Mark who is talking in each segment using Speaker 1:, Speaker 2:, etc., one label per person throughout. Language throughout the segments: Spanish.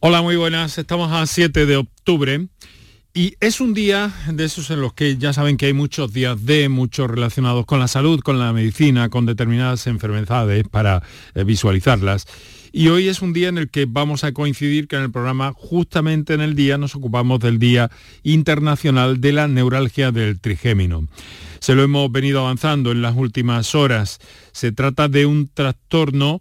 Speaker 1: Hola, muy buenas. Estamos a 7 de octubre y es un día de esos en los que ya saben que hay muchos días de, muchos relacionados con la salud, con la medicina, con determinadas enfermedades para eh, visualizarlas. Y hoy es un día en el que vamos a coincidir que en el programa, justamente en el día, nos ocupamos del Día Internacional de la Neuralgia del Trigémino. Se lo hemos venido avanzando en las últimas horas. Se trata de un trastorno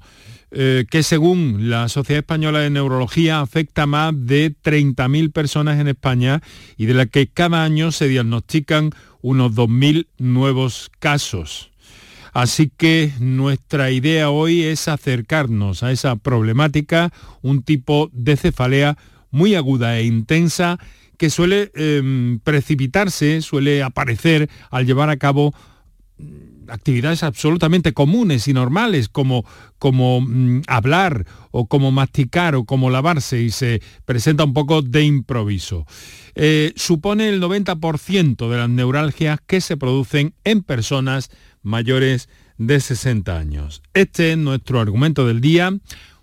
Speaker 1: eh, que según la Sociedad Española de Neurología afecta a más de 30.000 personas en España y de la que cada año se diagnostican unos 2.000 nuevos casos. Así que nuestra idea hoy es acercarnos a esa problemática, un tipo de cefalea muy aguda e intensa que suele em, precipitarse, suele aparecer al llevar a cabo actividades absolutamente comunes y normales como, como mm, hablar o como masticar o como lavarse y se presenta un poco de improviso. Eh, supone el 90% de las neuralgias que se producen en personas mayores de 60 años. Este es nuestro argumento del día.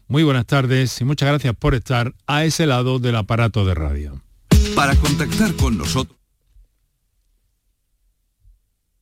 Speaker 1: Muy buenas tardes y muchas gracias por estar a ese lado del aparato de radio.
Speaker 2: Para contactar con nosotros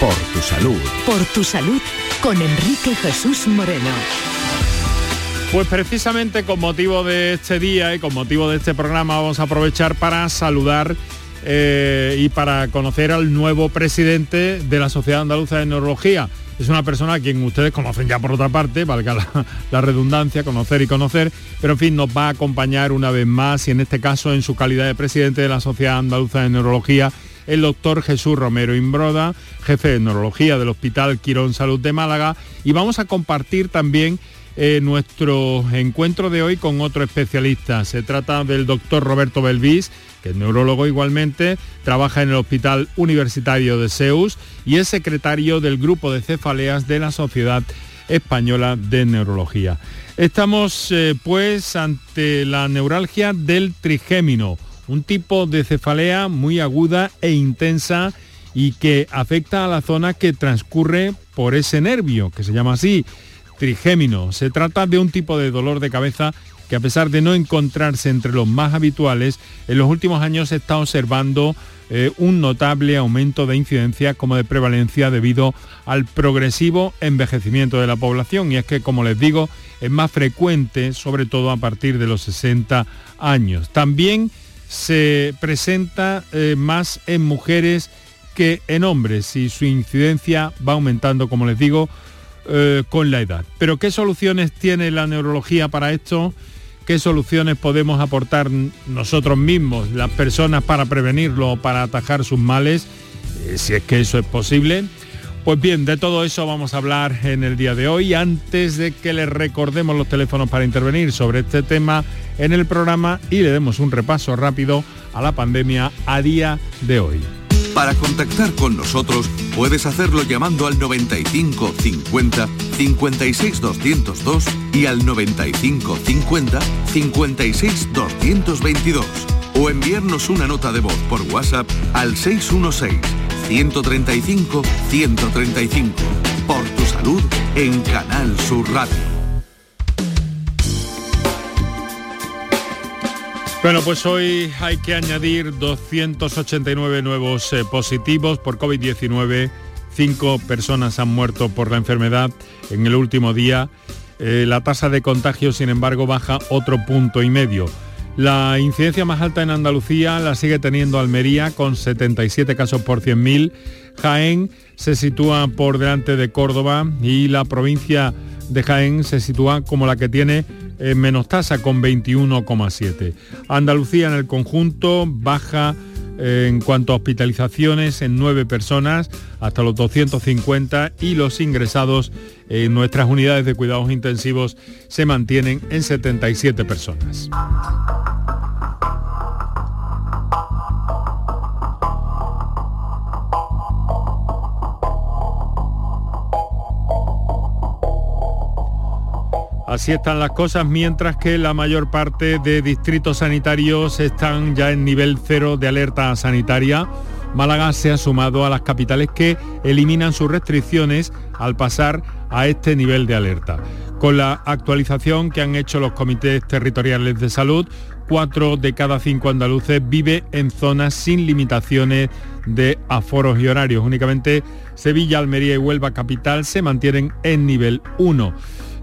Speaker 3: Por tu salud.
Speaker 4: Por tu salud con Enrique Jesús Moreno.
Speaker 1: Pues precisamente con motivo de este día y con motivo de este programa vamos a aprovechar para saludar eh, y para conocer al nuevo presidente de la Sociedad Andaluza de Neurología. Es una persona a quien ustedes conocen ya por otra parte, valga la, la, redundancia, conocer y conocer, pero en fin, nos va a acompañar una vez más y en este caso en su calidad de presidente de la Sociedad Andaluza de Neurología el doctor Jesús Romero Imbroda, jefe de neurología del Hospital Quirón Salud de Málaga, y vamos a compartir también eh, nuestro encuentro de hoy con otro especialista. Se trata del doctor Roberto Belvis, que es neurólogo igualmente, trabaja en el Hospital Universitario de Zeus y es secretario del Grupo de Cefaleas de la Sociedad Española de Neurología. Estamos eh, pues ante la neuralgia del trigémino un tipo de cefalea muy aguda e intensa y que afecta a la zona que transcurre por ese nervio, que se llama así, trigémino. Se trata de un tipo de dolor de cabeza que a pesar de no encontrarse entre los más habituales, en los últimos años se está observando eh, un notable aumento de incidencia como de prevalencia debido al progresivo envejecimiento de la población. Y es que, como les digo, es más frecuente, sobre todo a partir de los 60 años. También se presenta eh, más en mujeres que en hombres y su incidencia va aumentando, como les digo, eh, con la edad. Pero ¿qué soluciones tiene la neurología para esto? ¿Qué soluciones podemos aportar nosotros mismos, las personas, para prevenirlo o para atajar sus males, eh, si es que eso es posible? Pues bien, de todo eso vamos a hablar en el día de hoy. Antes de que les recordemos los teléfonos para intervenir sobre este tema en el programa y le demos un repaso rápido a la pandemia a día de hoy.
Speaker 2: Para contactar con nosotros puedes hacerlo llamando al 95 50 56 202 y al 95 50 56 222 o enviarnos una nota de voz por WhatsApp al 616 135 135. Por tu salud en Canal Sur Radio.
Speaker 1: Bueno, pues hoy hay que añadir 289 nuevos eh, positivos por COVID-19. Cinco personas han muerto por la enfermedad en el último día. Eh, la tasa de contagio, sin embargo, baja otro punto y medio. La incidencia más alta en Andalucía la sigue teniendo Almería con 77 casos por 100.000. Jaén se sitúa por delante de Córdoba y la provincia de Jaén se sitúa como la que tiene eh, menos tasa con 21,7. Andalucía en el conjunto baja eh, en cuanto a hospitalizaciones en 9 personas hasta los 250 y los ingresados en nuestras unidades de cuidados intensivos se mantienen en 77 personas. Así están las cosas, mientras que la mayor parte de distritos sanitarios están ya en nivel cero de alerta sanitaria. Málaga se ha sumado a las capitales que eliminan sus restricciones al pasar a este nivel de alerta. Con la actualización que han hecho los comités territoriales de salud, cuatro de cada cinco andaluces vive en zonas sin limitaciones de aforos y horarios. Únicamente Sevilla, Almería y Huelva capital se mantienen en nivel 1.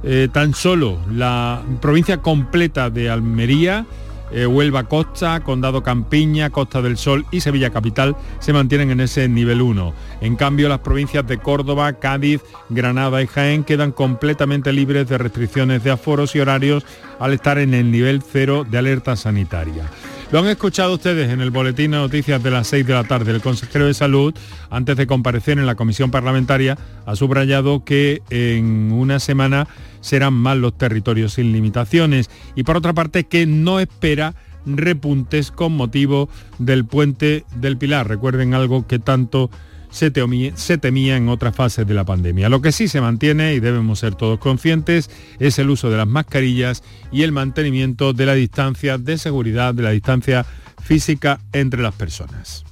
Speaker 1: Eh, tan solo la provincia completa de Almería eh, Huelva Costa, Condado Campiña, Costa del Sol y Sevilla Capital se mantienen en ese nivel 1. En cambio, las provincias de Córdoba, Cádiz, Granada y Jaén quedan completamente libres de restricciones de aforos y horarios al estar en el nivel 0 de alerta sanitaria. Lo han escuchado ustedes en el boletín de noticias de las 6 de la tarde. El consejero de Salud, antes de comparecer en la comisión parlamentaria, ha subrayado que en una semana serán más los territorios sin limitaciones y por otra parte que no espera repuntes con motivo del puente del Pilar. Recuerden algo que tanto se temía, en otras fases de la pandemia. Lo que sí se mantiene, y debemos ser todos conscientes, es el uso de las mascarillas y el mantenimiento de la distancia de seguridad, de la distancia física entre las personas.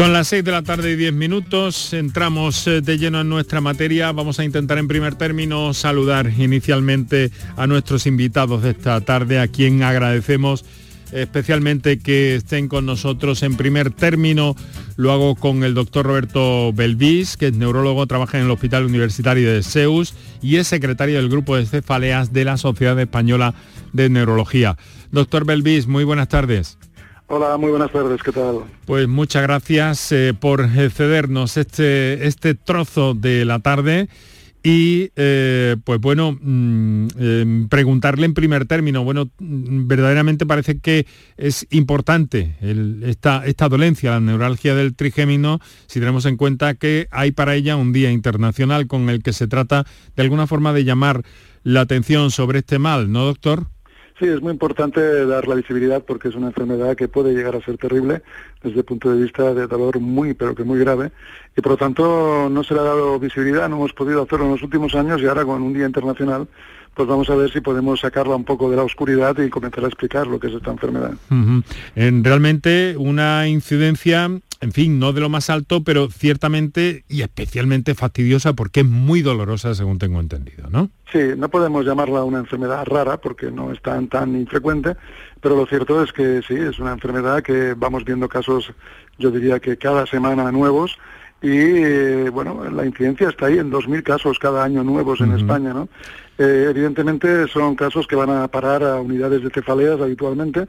Speaker 1: Son las 6 de la tarde y 10 minutos, entramos eh, de lleno en nuestra materia, vamos a intentar en primer término saludar inicialmente a nuestros invitados de esta tarde, a quien agradecemos especialmente que estén con nosotros. En primer término lo hago con el doctor Roberto Belvis, que es neurólogo, trabaja en el Hospital Universitario de Zeus y es secretario del grupo de cefaleas de la Sociedad Española de Neurología. Doctor Belvis, muy buenas tardes.
Speaker 5: Hola, muy buenas tardes, ¿qué tal?
Speaker 1: Pues muchas gracias eh, por cedernos este, este trozo de la tarde y eh, pues bueno, mm, em, preguntarle en primer término, bueno, mm, verdaderamente parece que es importante esta, esta dolencia, la neuralgia del trigémino, si tenemos en cuenta que hay para ella un día internacional con el que se trata de alguna forma de llamar la atención sobre este mal, ¿no, doctor?
Speaker 5: Sí, es muy importante dar la visibilidad porque es una enfermedad que puede llegar a ser terrible desde el punto de vista de dolor muy, pero que muy grave. Y por lo tanto no se le ha dado visibilidad, no hemos podido hacerlo en los últimos años y ahora con un Día Internacional pues vamos a ver si podemos sacarla un poco de la oscuridad y comenzar a explicar lo que es esta enfermedad.
Speaker 1: en, realmente una incidencia, en fin, no de lo más alto, pero ciertamente y especialmente fastidiosa porque es muy dolorosa, según tengo entendido, ¿no?
Speaker 5: Sí, no podemos llamarla una enfermedad rara porque no es tan, tan infrecuente, pero lo cierto es que sí, es una enfermedad que vamos viendo casos, yo diría que cada semana nuevos, y eh, bueno, la incidencia está ahí en 2.000 casos cada año nuevos en España, ¿no? Eh, evidentemente son casos que van a parar a unidades de cefaleas habitualmente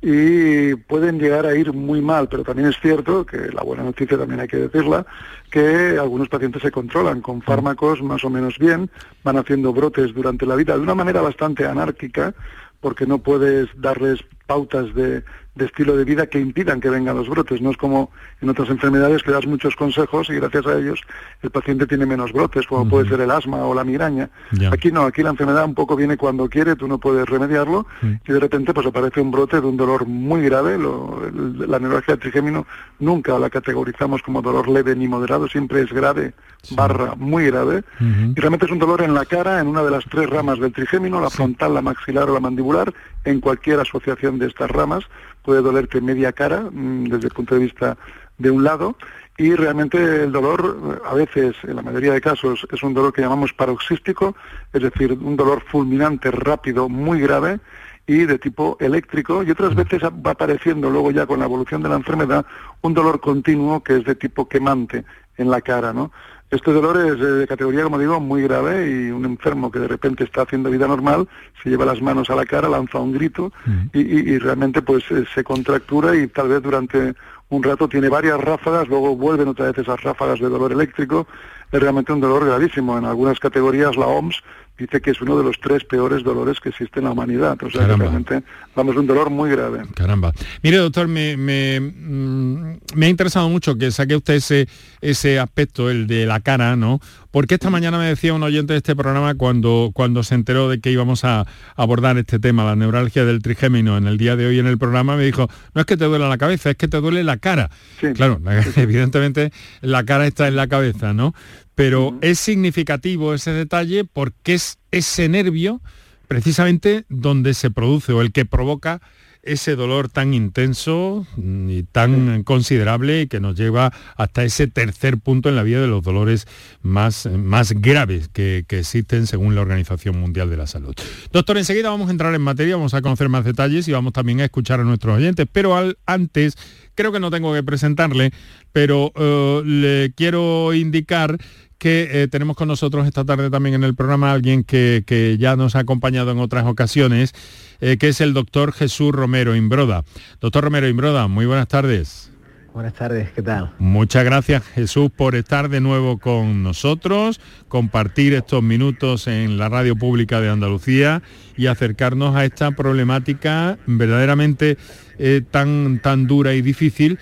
Speaker 5: y pueden llegar a ir muy mal, pero también es cierto, que la buena noticia también hay que decirla, que algunos pacientes se controlan con fármacos más o menos bien, van haciendo brotes durante la vida de una manera bastante anárquica, porque no puedes darles pautas de, de estilo de vida que impidan que vengan los brotes. No es como en otras enfermedades que das muchos consejos y gracias a ellos el paciente tiene menos brotes, como puede ser el asma o la migraña. Aquí no, aquí la enfermedad un poco viene cuando quiere, tú no puedes remediarlo y de repente pues aparece un brote de un dolor muy grave. la neuralgia trigémino nunca la categorizamos como dolor leve ni moderado, siempre es grave barra muy grave. Y realmente es un dolor en la cara, en una de las tres ramas del trigémino, la frontal, la maxilar o la mandibular, en cualquier asociación de estas ramas puede dolerte media cara mm, desde el punto de vista de un lado y realmente el dolor a veces, en la mayoría de casos, es un dolor que llamamos paroxístico, es decir, un dolor fulminante, rápido, muy grave y de tipo eléctrico y otras veces va apareciendo luego ya con la evolución de la enfermedad un dolor continuo que es de tipo quemante en la cara, ¿no? Este dolor es de categoría, como digo, muy grave y un enfermo que de repente está haciendo vida normal se lleva las manos a la cara, lanza un grito y, realmente pues eh, se contractura y tal vez durante un rato tiene varias ráfagas, luego vuelven otra vez esas ráfagas de dolor eléctrico. Es realmente un dolor gravísimo. En algunas categorías la OMS dice que es uno de los tres peores dolores que existe en la humanidad. O sea, que realmente vamos, un dolor muy grave.
Speaker 1: Caramba. Mire, doctor, me, me, mm, me, ha interesado mucho que saque usted ese, ese aspecto, el de la cara, ¿no? Porque esta mañana me decía un oyente de este programa cuando, cuando se enteró de que íbamos a abordar este tema, la neuralgia del trigémino, en el día de hoy en el programa, me dijo, no es que te duele la cabeza, es que te duele la cara. Claro, evidentemente la cara está en la cabeza, ¿no? Pero es significativo ese detalle porque es ese nervio precisamente donde se produce o el que provoca ese dolor tan intenso y tan considerable que nos lleva hasta ese tercer punto en la vida de los dolores más, más graves que, existen según la Organización Mundial de la Salud. Doctor, enseguida vamos a entrar en materia, vamos a conocer más detalles y vamos también a escuchar a nuestros oyentes, pero al, antes creo que no tengo que presentarle, pero eh, le quiero indicar que eh, tenemos con nosotros esta tarde también en el programa alguien que, que ya nos ha acompañado en otras ocasiones eh, que es el doctor Jesús Romero Imbroda. Doctor Romero Imbroda, muy buenas tardes.
Speaker 6: Buenas tardes, ¿qué tal?
Speaker 1: Muchas gracias Jesús por estar de nuevo con nosotros, compartir estos minutos en la radio pública de Andalucía y acercarnos a esta problemática verdaderamente eh, tan, tan dura y difícil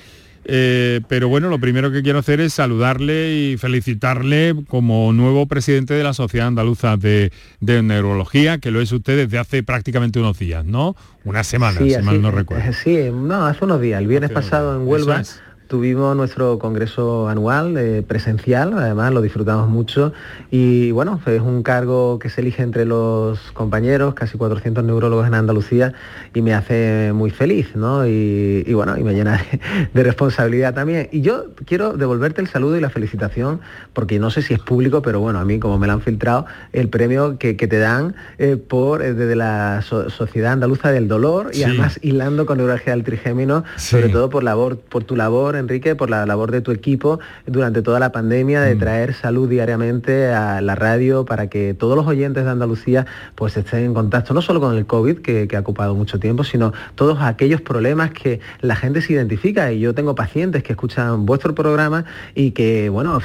Speaker 1: eh, pero bueno, lo primero que quiero hacer es saludarle y felicitarle como nuevo presidente de la Sociedad Andaluza de, Neurología, que lo es usted desde hace prácticamente unos días, ¿no? Una semana, si mal no recuerdo.
Speaker 6: Sí, no, hace unos días. El viernes pasado en Huelva Tuvimos nuestro congreso anual eh, presencial, además lo disfrutamos mucho y bueno, es un cargo que se elige entre los compañeros, casi 400 neurólogos en Andalucía y me hace muy feliz, ¿no? Y, bueno, y me llena de, responsabilidad también. Y yo quiero devolverte el saludo y la felicitación, porque no sé si es público, pero bueno, a mí como me lo han filtrado, el premio que, te dan eh, por eh, desde la Sociedad Andaluza del Dolor y además hilando con neuralgia del trigémino, sobre todo por, labor, por tu labor Enrique, por la labor de tu equipo durante toda la pandemia de mm. traer salud diariamente a la radio para que todos los oyentes de Andalucía pues estén en contacto no solo con el COVID, que, ha ocupado mucho tiempo, sino todos aquellos problemas que la gente se identifica. Y yo tengo pacientes que escuchan vuestro programa y que, bueno,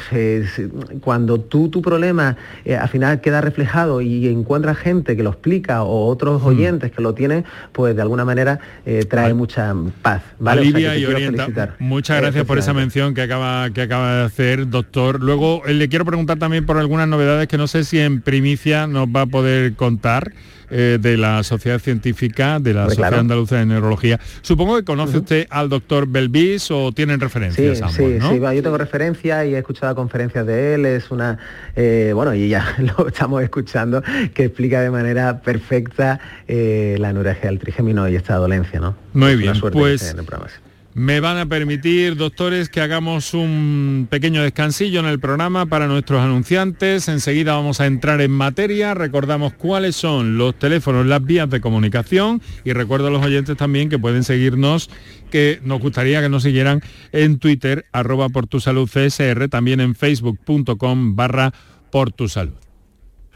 Speaker 6: cuando tú tu problema eh, al final queda reflejado y encuentras gente que lo explica o otros mm. oyentes que lo tienen, pues de alguna manera eh, trae mucha paz.
Speaker 1: ¿vale? y orienta. Muchas gracias por esa mención que acaba, que acaba de hacer, doctor. Luego eh, le quiero preguntar también por algunas novedades que no sé si en primicia nos va a poder contar. Eh, de la Sociedad Científica, de la Sociedad Andaluza de Neurología. Supongo que conoce usted al doctor Belvis o tienen referencias
Speaker 6: sí, sí, sí, yo tengo referencias y he escuchado conferencias de él, es una, eh, bueno, y ya lo estamos escuchando, que explica de manera perfecta la neuralgia del trigémino y esta dolencia, ¿no?
Speaker 1: Muy bien, pues... Me van a permitir, doctores, que hagamos un pequeño descansillo en el programa para nuestros anunciantes. Enseguida vamos a entrar en materia. Recordamos cuáles son los teléfonos, las vías de comunicación y recuerdo a los oyentes también que pueden seguirnos, que nos gustaría que nos siguieran en Twitter, arroba por también en facebook.com barra por.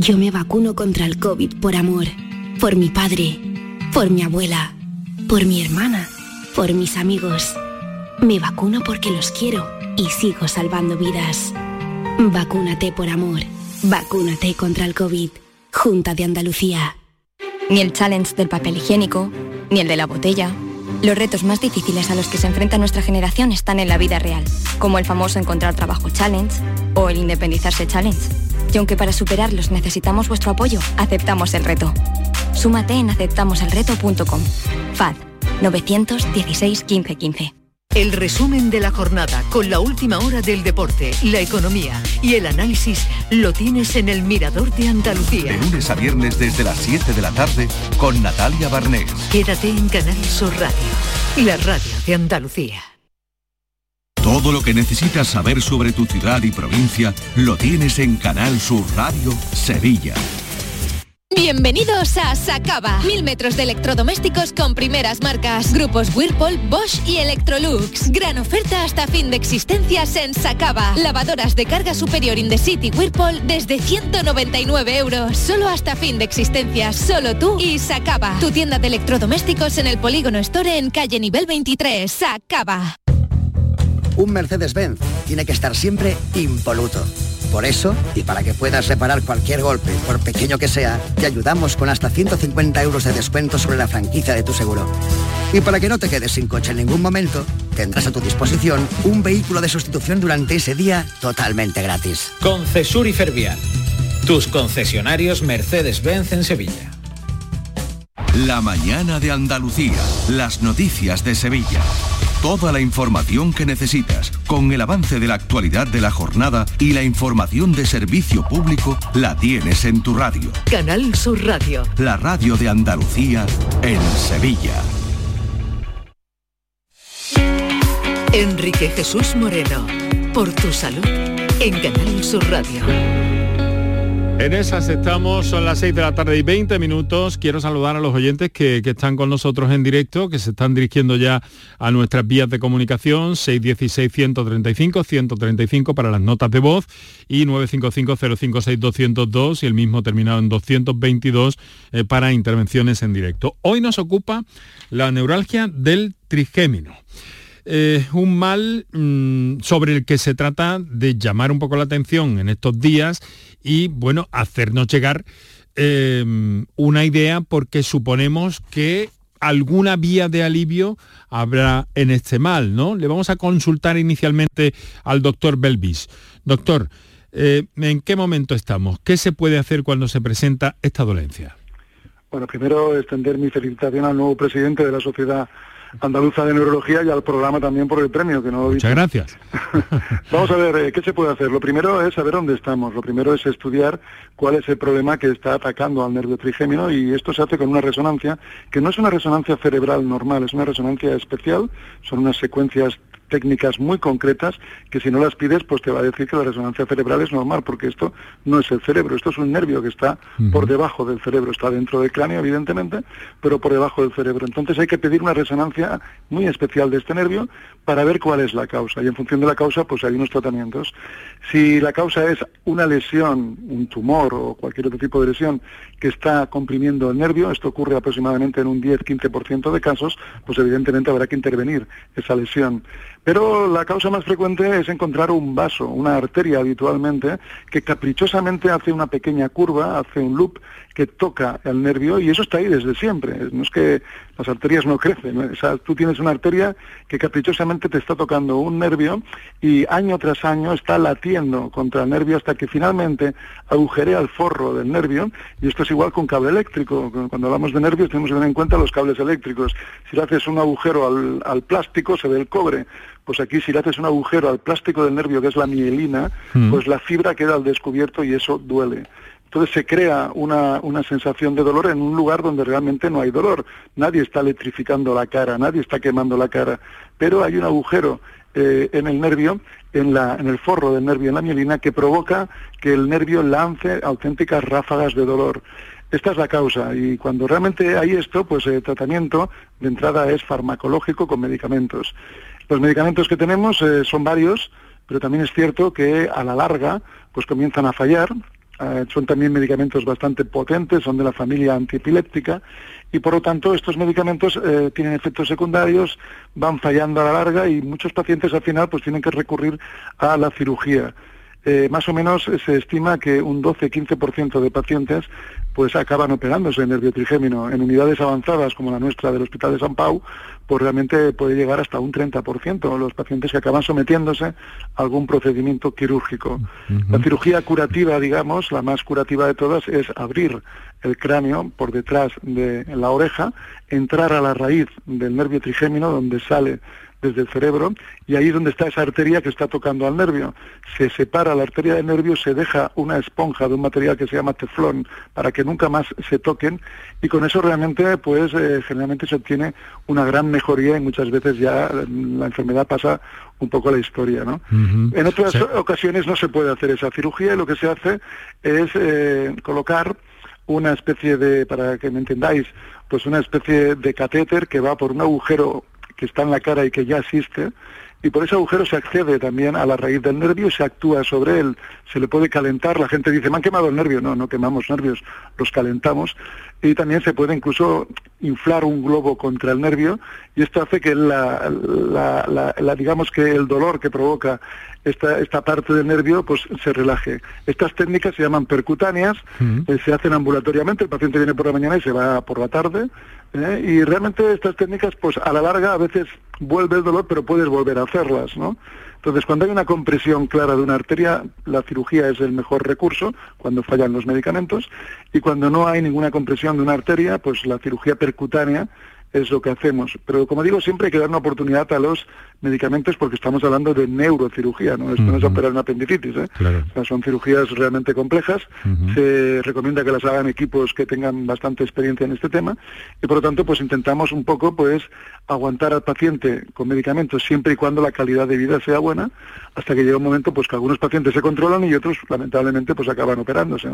Speaker 7: Yo me vacuno contra el COVID por amor, por mi padre, por mi abuela, por mi hermana, por mis amigos. Me vacuno porque los quiero y sigo salvando vidas. Vacúnate por amor. Vacúnate contra el COVID. Junta de Andalucía.
Speaker 8: Ni el challenge del papel higiénico, ni el de la botella. Los retos más difíciles a los que se enfrenta nuestra generación están en la vida real, como el famoso encontrar trabajo challenge o el independizarse challenge. Y aunque para superarlos necesitamos vuestro apoyo, aceptamos el reto. Súmate en aceptamoselreto.com. FAD 916 1515.
Speaker 4: El resumen de la jornada con la última hora del deporte, la economía y el análisis lo tienes en el Mirador de Andalucía.
Speaker 2: De lunes a viernes desde las 7 de la tarde con Natalia Barnés.
Speaker 4: Quédate en Canal Sur Radio, la radio de Andalucía.
Speaker 2: Todo lo que necesitas saber sobre tu ciudad y provincia lo tienes en Canal Sur Radio Sevilla.
Speaker 9: Bienvenidos a Sacaba. Mil metros de electrodomésticos con primeras marcas. Grupos Whirlpool, Bosch y Electrolux. Gran oferta hasta fin de existencias en Sacaba. Lavadoras de carga superior in the city Whirlpool desde 199 euros. Solo hasta fin de existencias. Solo tú y Sacaba. Tu tienda de electrodomésticos en el Polígono Store en calle nivel 23. Sacaba.
Speaker 10: Un Mercedes-Benz tiene que estar siempre impoluto. Por eso, y para que puedas reparar cualquier golpe, por pequeño que sea, te ayudamos con hasta 150 euros de descuento sobre la franquicia de tu seguro. Y para que no te quedes sin coche en ningún momento, tendrás a tu disposición un vehículo de sustitución durante ese día totalmente gratis.
Speaker 11: Concesur y Fervial, tus concesionarios Mercedes-Benz en Sevilla.
Speaker 2: La mañana de Andalucía, las noticias de Sevilla. Toda la información que necesitas, con el avance de la actualidad de la jornada y la información de servicio público, la tienes en tu radio.
Speaker 4: Canal Sur Radio.
Speaker 2: La radio de Andalucía en Sevilla.
Speaker 4: Enrique Jesús Moreno, por tu salud, en Canal Sur Radio.
Speaker 1: En esas estamos, son las 6 de la tarde y 20 minutos. Quiero saludar a los oyentes que, están con nosotros en directo, que se están dirigiendo ya a nuestras vías de comunicación, 616-135-135 para las notas de voz y 955-056-202 y el mismo terminado en 222 eh, para intervenciones en directo. Hoy nos ocupa la neuralgia del trigémino. Eh, un mal mm, sobre el que se trata de llamar un poco la atención en estos días y, bueno, hacernos llegar em, una idea porque suponemos que alguna vía de alivio habrá en este mal, ¿no? Le vamos a consultar inicialmente al doctor Belvis. Doctor, eh, ¿en qué momento estamos? ¿Qué se puede hacer cuando se presenta esta dolencia?
Speaker 5: Bueno, primero extender mi felicitación al nuevo presidente de la Sociedad Andaluza de Neurología y al programa también por el premio, que no lo
Speaker 1: Muchas gracias.
Speaker 5: Vamos a ver, eh, ¿qué se puede hacer? Lo primero es saber dónde estamos. Lo primero es estudiar cuál es el problema que está atacando al nervio trigémino y esto se hace con una resonancia que no es una resonancia cerebral normal, es una resonancia especial, son unas secuencias técnicas muy concretas que si no las pides pues te va a decir que la resonancia cerebral es normal porque esto no es el cerebro, esto es un nervio que está por debajo del cerebro, está dentro del cráneo evidentemente, pero por debajo del cerebro. Entonces hay que pedir una resonancia muy especial de este nervio para ver cuál es la causa y en función de la causa pues hay unos tratamientos. Si la causa es una lesión, un tumor o cualquier otro tipo de lesión que está comprimiendo el nervio, esto ocurre aproximadamente en un 10-15% de casos, pues evidentemente habrá que intervenir esa lesión. Pero la causa más frecuente es encontrar un vaso, una arteria habitualmente, que caprichosamente hace una pequeña curva, hace un loop que toca el nervio y eso está ahí desde siempre. No es que las arterias no crecen. O sea, tú tienes una arteria que caprichosamente te está tocando un nervio y año tras año está latiendo contra el nervio hasta que finalmente agujerea el forro del nervio y esto es igual con cable eléctrico. Cuando hablamos de nervios tenemos que tener en cuenta los cables eléctricos. Si le haces un agujero al, plástico se ve el cobre. Pues aquí si le haces un agujero al plástico del nervio que es la mielina, mm. pues la fibra queda al descubierto y eso duele. Entonces se crea una, sensación de dolor en un lugar donde realmente no hay dolor. Nadie está electrificando la cara, nadie está quemando la cara, pero hay un agujero eh, en el nervio, en, la, en el forro del nervio, en la mielina, que provoca que el nervio lance auténticas ráfagas de dolor. Esta es la causa y cuando realmente hay esto, pues el tratamiento de entrada es farmacológico con medicamentos. Los medicamentos que tenemos eh, son varios, pero también es cierto que a la larga pues comienzan a fallar eh, son también medicamentos bastante potentes, son de la familia antiepiléptica y por lo tanto estos medicamentos eh, tienen efectos secundarios, van fallando a la larga y muchos pacientes al final pues tienen que recurrir a la cirugía. Eh, más o menos se estima que un 12-15% de pacientes pues acaban operándose en nervio trigémino. En unidades avanzadas como la nuestra del Hospital de San Pau, pues realmente puede llegar hasta un 30% los pacientes que acaban sometiéndose a algún procedimiento quirúrgico. La cirugía curativa, digamos, la más curativa de todas, es abrir el cráneo por detrás de la oreja, entrar a la raíz del nervio trigémino donde sale desde el cerebro y ahí es donde está esa arteria que está tocando al nervio. Se separa la arteria del nervio, se deja una esponja de un material que se llama teflón para que nunca más se toquen y con eso realmente pues eh, generalmente se obtiene una gran mejoría y muchas veces ya la enfermedad pasa un poco a la historia. ¿no? En otras ocasiones no se puede hacer esa cirugía y lo que se hace es eh, colocar una especie de, para que me entendáis, pues una especie de catéter que va por un agujero que está en la cara y que ya existe, y por ese agujero se accede también a la raíz del nervio y se actúa sobre él, se le puede calentar, la gente dice, me han quemado el nervio, no, no quemamos nervios, los calentamos, y también se puede incluso inflar un globo contra el nervio, y esto hace que la, la, digamos que el dolor que provoca esta, esta parte del nervio pues se relaje. Estas técnicas se llaman percutáneas, eh, se hacen ambulatoriamente, el paciente viene por la mañana y se va por la tarde, ¿eh? y realmente estas técnicas pues a la larga a veces vuelve el dolor pero puedes volver a hacerlas no entonces cuando hay una compresión clara de una arteria la cirugía es el mejor recurso cuando fallan los medicamentos y cuando no hay ninguna compresión de una arteria pues la cirugía percutánea es lo que hacemos. Pero como digo, siempre hay que dar una oportunidad a los medicamentos porque estamos hablando de neurocirugía, ¿no? Esto no es operar una apendicitis, ¿eh? son cirugías realmente complejas. Se recomienda que las hagan equipos que tengan bastante experiencia en este tema y por lo tanto pues intentamos un poco pues aguantar al paciente con medicamentos siempre y cuando la calidad de vida sea buena hasta que llega un momento pues que algunos pacientes se controlan y otros lamentablemente pues acaban operándose.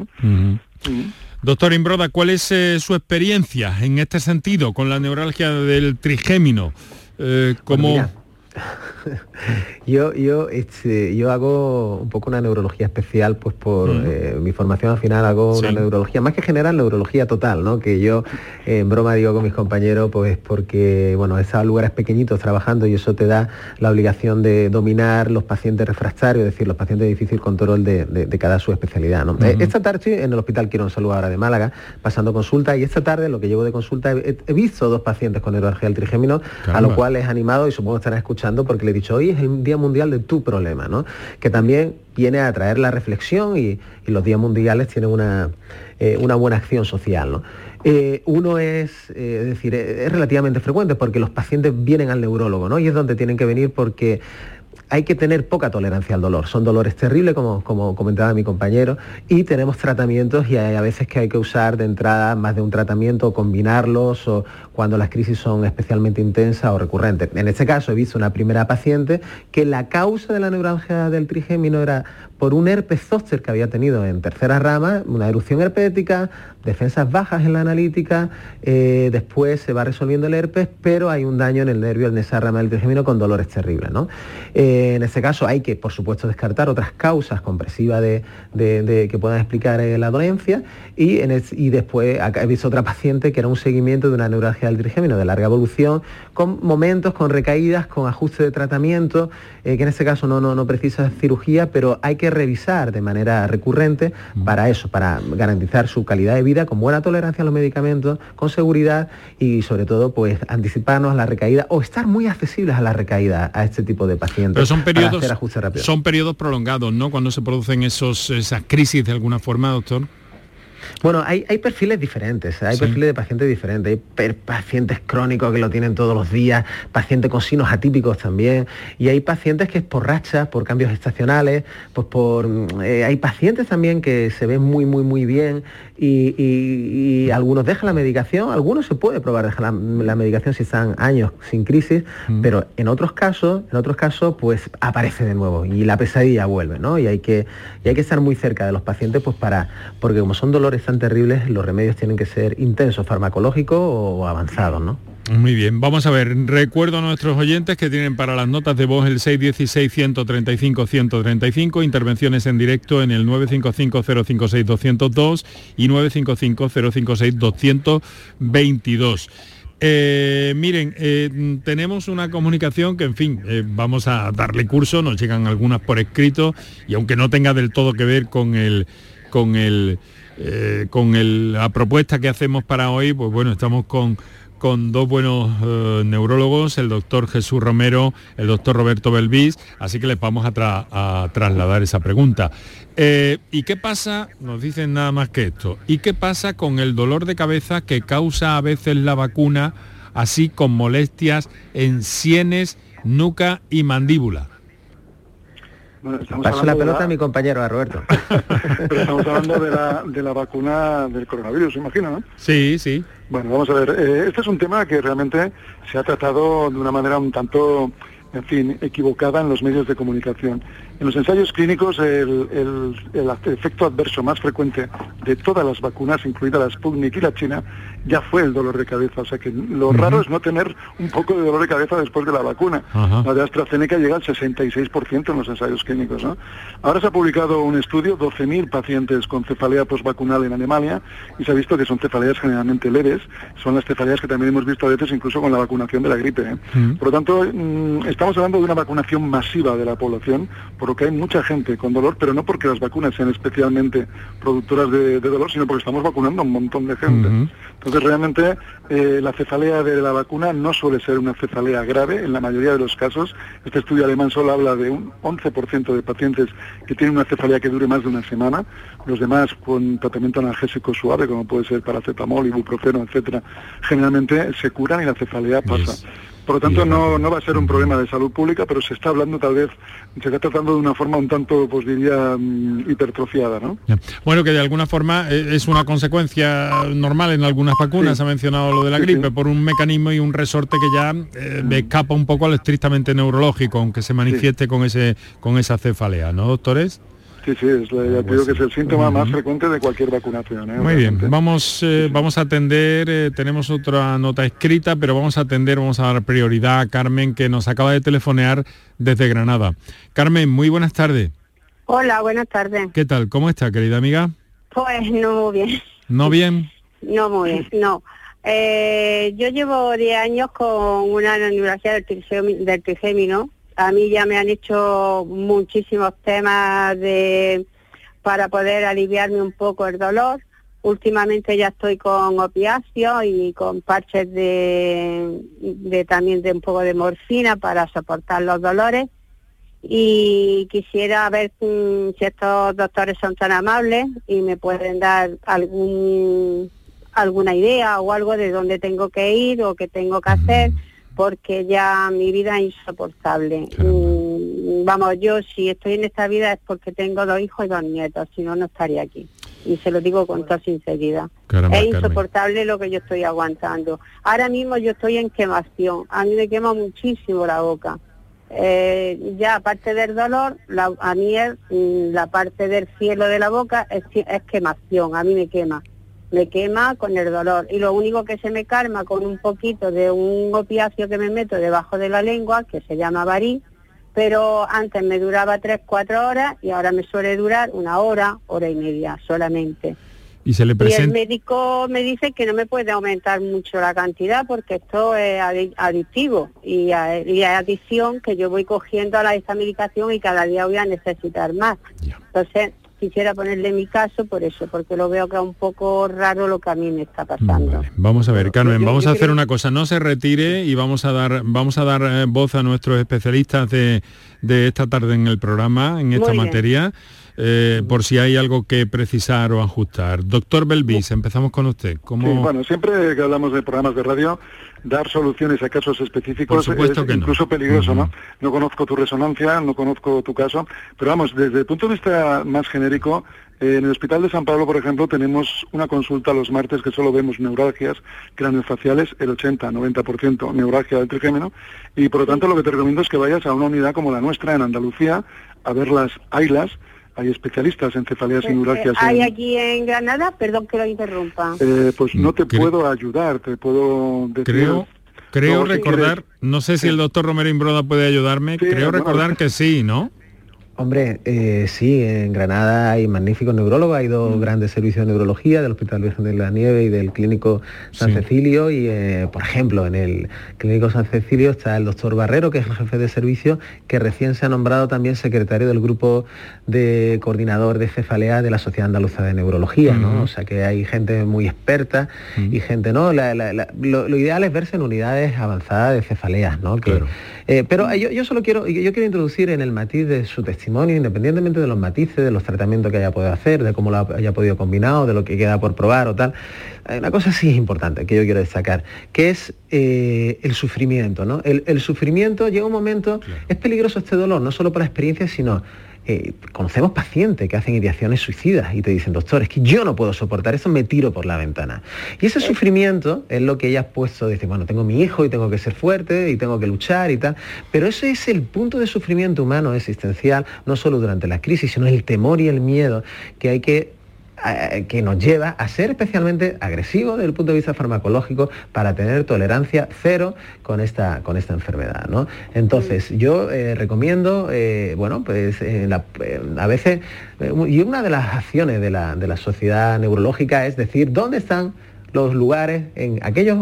Speaker 1: Doctor Imbroda, ¿cuál es eh, su experiencia en este sentido con la neuralgia del trigémino? Eh, como...
Speaker 6: yo, yo, este, yo hago un poco una neurología especial, pues por eh, mi formación al final hago una neurología, más que general, neurología total, ¿no? Que yo en broma digo con mis compañeros, pues porque, bueno, he en lugares pequeñitos trabajando y eso te da la obligación de dominar los pacientes refractarios, es decir, los pacientes de difícil control de, cada su especialidad, ¿no? Eh, esta tarde en el Hospital Quiero Salud ahora de Málaga, pasando consulta, y esta tarde, lo que llevo de consulta, he, visto dos pacientes con neuralgia del trigémino, a lo cual es animado y supongo que estarán escuchando porque le he dicho, hoy es el Día Mundial de tu problema, ¿no? Que también viene a traer la reflexión y, los días mundiales tienen una, eh, una buena acción social, ¿no? Eh, uno es, eh, es decir, es relativamente frecuente porque los pacientes vienen al neurólogo, ¿no? Y es donde tienen que venir porque hay que tener poca tolerancia al dolor. Son dolores terribles, como, comentaba mi compañero, y tenemos tratamientos y hay a veces que hay que usar de entrada más de un tratamiento, combinarlos, o cuando las crisis son especialmente intensas o recurrentes. En este caso he visto una primera paciente que la causa de la neuralgia del trigémino era por un herpes zóster que había tenido en tercera rama, una erupción herpética, defensas bajas en la analítica, eh, después se va resolviendo el herpes, pero hay un daño en el nervio en esa rama del trigémino con dolores terribles. ¿no? Eh, en este caso hay que, por supuesto, descartar otras causas compresivas de, que puedan explicar eh, la dolencia y, después he visto otra paciente que era un seguimiento de una neuralgia del trigémino de larga evolución, con momentos, con recaídas, con ajuste de tratamiento, que en este caso no, no, no precisa cirugía, pero hay que revisar de manera recurrente para eso, para garantizar su calidad de vida con buena tolerancia a los medicamentos, con seguridad y sobre todo pues anticiparnos a la recaída o estar muy accesibles a la recaída a este tipo de pacientes.
Speaker 1: Pero son periodos, son periodos prolongados, ¿no? Cuando se producen esos, esas crisis de alguna forma, doctor.
Speaker 6: Bueno, hay, perfiles diferentes, hay perfiles de pacientes diferentes, hay pacientes crónicos que lo tienen todos los días, pacientes con sinos atípicos también, y hay pacientes que es por rachas, por cambios estacionales, pues por mm, eh, hay pacientes también que se ven muy, muy, muy bien y, algunos dejan la medicación, algunos se puede probar dejar la, medicación si están años sin crisis, mm. pero en otros casos, en otros casos, pues aparece de nuevo y la pesadilla vuelve, ¿no? Y hay que, y hay que estar muy cerca de los pacientes, pues para, porque como son dolores tan terribles, los remedios tienen que ser intensos, farmacológicos o avanzados, ¿no?
Speaker 1: Muy bien, vamos a ver, recuerdo a nuestros oyentes que tienen para las notas de voz el 616-135-135, intervenciones en directo en el 955-056-202 y 955-056-222. Eh, miren, eh, tenemos una comunicación que, en fin, eh, vamos a darle curso, nos llegan algunas por escrito y aunque no tenga del todo que ver con el, con el, con la propuesta que hacemos para hoy, pues bueno, estamos con con dos buenos eh, neurólogos, el doctor Jesús Romero, el doctor Roberto Belvis, así que les vamos a, trasladar esa pregunta. Eh, ¿Y qué pasa? Nos dicen nada más que esto. ¿Y qué pasa con el dolor de cabeza que causa a veces la vacuna, así con molestias en sienes nuca y mandíbula.
Speaker 6: Paso la pelota a mi compañero, a Roberto.
Speaker 5: Pero estamos hablando de la, de la vacuna del coronavirus, imagino, ¿no?
Speaker 1: Sí, sí.
Speaker 5: Bueno, vamos a ver. Eh, este es un tema que realmente se ha tratado de una manera un tanto en fin, equivocada en los medios de comunicación. En los ensayos clínicos el, efecto adverso más frecuente de todas las vacunas, incluida la Sputnik y la China, ya fue el dolor de cabeza. O sea que lo raro es no tener un poco de dolor de cabeza después de la vacuna. La de AstraZeneca llega al 66% en los ensayos clínicos. Ahora se ha publicado un estudio, 12.000 pacientes con cefalea postvacunal en Alemania, y se ha visto que son cefaleas generalmente leves. Son las cefaleas que también hemos visto a veces incluso con la vacunación de la gripe. ¿eh? Por lo tanto, mm, estamos hablando de una vacunación masiva de la población, por lo que hay mucha gente con dolor, pero no porque las vacunas sean especialmente productoras de, dolor, sino porque estamos vacunando a un montón de gente. Entonces, realmente, eh, la cefalea de la vacuna no suele ser una cefalea grave en la mayoría de los casos. Este estudio alemán solo habla de un 11% de pacientes que tienen una cefalea que dure más de una semana. Los demás con tratamiento analgésico suave, como puede ser paracetamol, ibuprofeno, etcétera, generalmente se curan y la cefalea pasa. Por lo tanto, no, no va a ser un problema de salud pública, pero se está hablando tal vez, se está tratando de una forma un tanto, pues diría, mm, hipertrofiada, ¿no?
Speaker 1: Bueno, que de alguna forma eh, es una consecuencia normal en algunas vacunas, ha mencionado lo de la gripe, por un mecanismo y un resorte que ya eh, escapa un poco al estrictamente neurológico, aunque se manifieste con, ese, con esa cefalea, ¿no, doctores?
Speaker 5: Sí, sí, es, ya digo que es el síntoma más frecuente de cualquier vacunación. ¿eh?
Speaker 1: Muy bien, vamos, eh, vamos a atender, eh, tenemos otra nota escrita, pero vamos a atender, vamos a dar prioridad a Carmen, que nos acaba de telefonear desde Granada. Carmen, muy buenas tardes.
Speaker 12: Hola, buenas tardes.
Speaker 1: ¿Qué tal? ¿Cómo está, querida amiga?
Speaker 12: Pues no muy bien.
Speaker 1: ¿No bien?
Speaker 12: No muy bien, no. yo llevo 10 años con una neuralgia del, del trigémino a mí ya me han hecho muchísimos temas de para poder aliviarme un poco el dolor. Últimamente ya estoy con opiáceos y con parches de, también de un poco de morfina para soportar los dolores. Y quisiera ver mm, si estos doctores son tan amables y me pueden dar algún alguna idea o algo de dónde tengo que ir o qué tengo que hacer porque ya mi vida es insoportable. Mm, vamos, yo si estoy en esta vida es porque tengo dos hijos y dos nietos, si no, no estaría aquí. Y se lo digo con toda sinceridad. es insoportable lo que yo estoy aguantando. Ahora mismo yo estoy en quemación. A mí me quema muchísimo la boca. Eh, ya aparte del dolor, la, a mí mm, la parte del cielo de la boca es, es quemación, a mí me quema me quema con el dolor y lo único que se me calma con un poquito de un opiáceo que me meto debajo de la lengua que se llama varí pero antes me duraba 3-4 horas y ahora me suele durar una hora, hora y media solamente.
Speaker 1: Y, se le
Speaker 12: el médico me dice que no me puede aumentar mucho la cantidad porque esto es adictivo y, hay adicción que yo voy cogiendo a la esta medicación y cada día voy a necesitar más. Entonces, quisiera ponerle mi caso por eso, porque lo veo que es un poco raro lo que a mí me está pasando.
Speaker 1: Vamos a ver, Carmen, vamos a hacer una cosa, no se retire y vamos a dar, vamos a dar eh, voz a nuestros especialistas de, esta tarde en el programa, en esta materia. Eh, por si hay algo que precisar o ajustar. Doctor Belvis, empezamos con usted.
Speaker 5: ¿Cómo... bueno, siempre que hablamos de programas de radio, dar soluciones a casos específicos es incluso peligroso, ¿no? No conozco tu resonancia, no conozco tu caso, pero vamos, desde el punto de vista más genérico, eh, en el Hospital de San Pablo, por ejemplo, tenemos una consulta los martes que solo vemos neuralgias craneofaciales, el 80-90% neuralgia del trigémino, y por lo tanto lo que te recomiendo es que vayas a una unidad como la nuestra en Andalucía, a ver las AILAS, hay especialistas en cefaleas y neuralgias.
Speaker 12: ¿Hay aquí en Granada? Perdón que lo interrumpa.
Speaker 5: Eh, pues no te puedo ayudar, te puedo decir...
Speaker 1: Creo, creo recordar, no sé si el doctor Romero Imbroda puede ayudarme, creo recordar que sí, ¿no?
Speaker 6: Hombre, eh, sí, en Granada hay magníficos neurólogos, hay dos mm. grandes servicios de neurología, del Hospital Virgen de la Nieve y del Clínico San Cecilio, y eh, por ejemplo, en el Clínico San Cecilio está el doctor Barrero, que es el jefe de servicio, que recién se ha nombrado también secretario del grupo de coordinador de cefalea de la Sociedad Andaluza de Neurología, ¿no? Mm. O sea que hay gente muy experta mm. y gente, ¿no? lo, ideal es verse en unidades avanzadas de cefaleas, ¿no? Que, eh, pero yo, yo, solo quiero, yo quiero introducir en el matiz de su testimonio independientemente de los matices, de los tratamientos que haya podido hacer, de cómo lo haya podido combinar o de lo que queda por probar o tal. Una cosa sí es importante que yo quiero destacar, que es eh, el sufrimiento. ¿no? El, sufrimiento llega un momento, es peligroso este dolor, no solo por la experiencia, sino eh, conocemos pacientes que hacen ideaciones suicidas y te dicen, doctor, es que yo no puedo soportar eso, me tiro por la ventana. Y ese sufrimiento es lo que ella ha puesto, dice, bueno, tengo mi hijo y tengo que ser fuerte y tengo que luchar y tal, pero ese es el punto de sufrimiento humano existencial, no solo durante la crisis, sino el temor y el miedo que hay que que nos lleva a ser especialmente agresivos desde el punto de vista farmacológico para tener tolerancia cero con esta, con esta enfermedad. ¿no? Entonces, yo eh, recomiendo, eh, bueno, pues a veces, eh, y una de las acciones de la, de la sociedad neurológica es decir, ¿dónde están los lugares en aquellas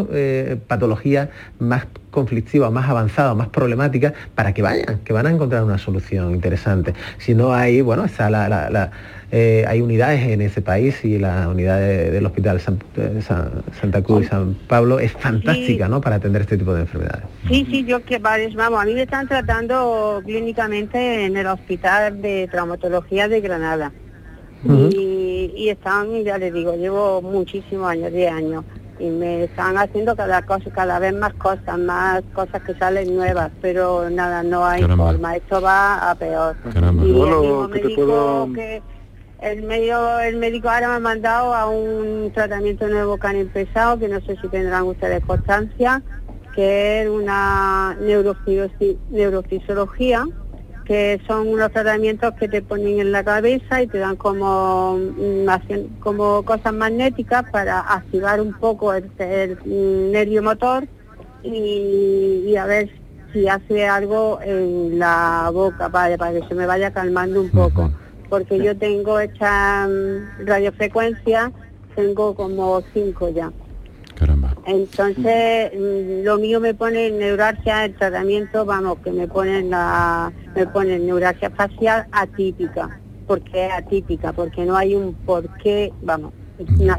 Speaker 6: patologías más conflictivas, más avanzadas, más problemáticas, para que vayan, que van a encontrar una solución interesante. Si no hay, bueno, está la eh, hay unidades en ese país y la unidad del Hospital Santa Cruz y San Pablo es fantástica ¿no? para atender este tipo de enfermedades.
Speaker 12: Sí, sí, yo que vamos, a mí me están tratando clínicamente en el Hospital de Traumatología de Granada. y, están, ya les digo, llevo muchísimos años, 10 años y me están haciendo cada cosa, cada vez más cosas, más cosas que salen nuevas, pero nada, no hay forma, esto va a peor. Y el médico que, el medio, el médico ahora me ha mandado a un tratamiento nuevo que han empezado, que no sé si tendrán ustedes constancia, que es una neurofisiología, que son unos tratamientos que te ponen en la cabeza y te dan como, mm, como cosas magnéticas para activar un poco el, nervio motor y, a ver si hace algo en la boca para que se me vaya calmando un poco porque yo tengo esta mm, radiofrecuencia, tengo como cinco ya.
Speaker 1: Caramba.
Speaker 12: Entonces, mm, lo mío me pone neuralgia, el tratamiento, vamos, que me ponen la, me ponen neuralgia facial atípica, porque es atípica, porque no hay un porqué, vamos,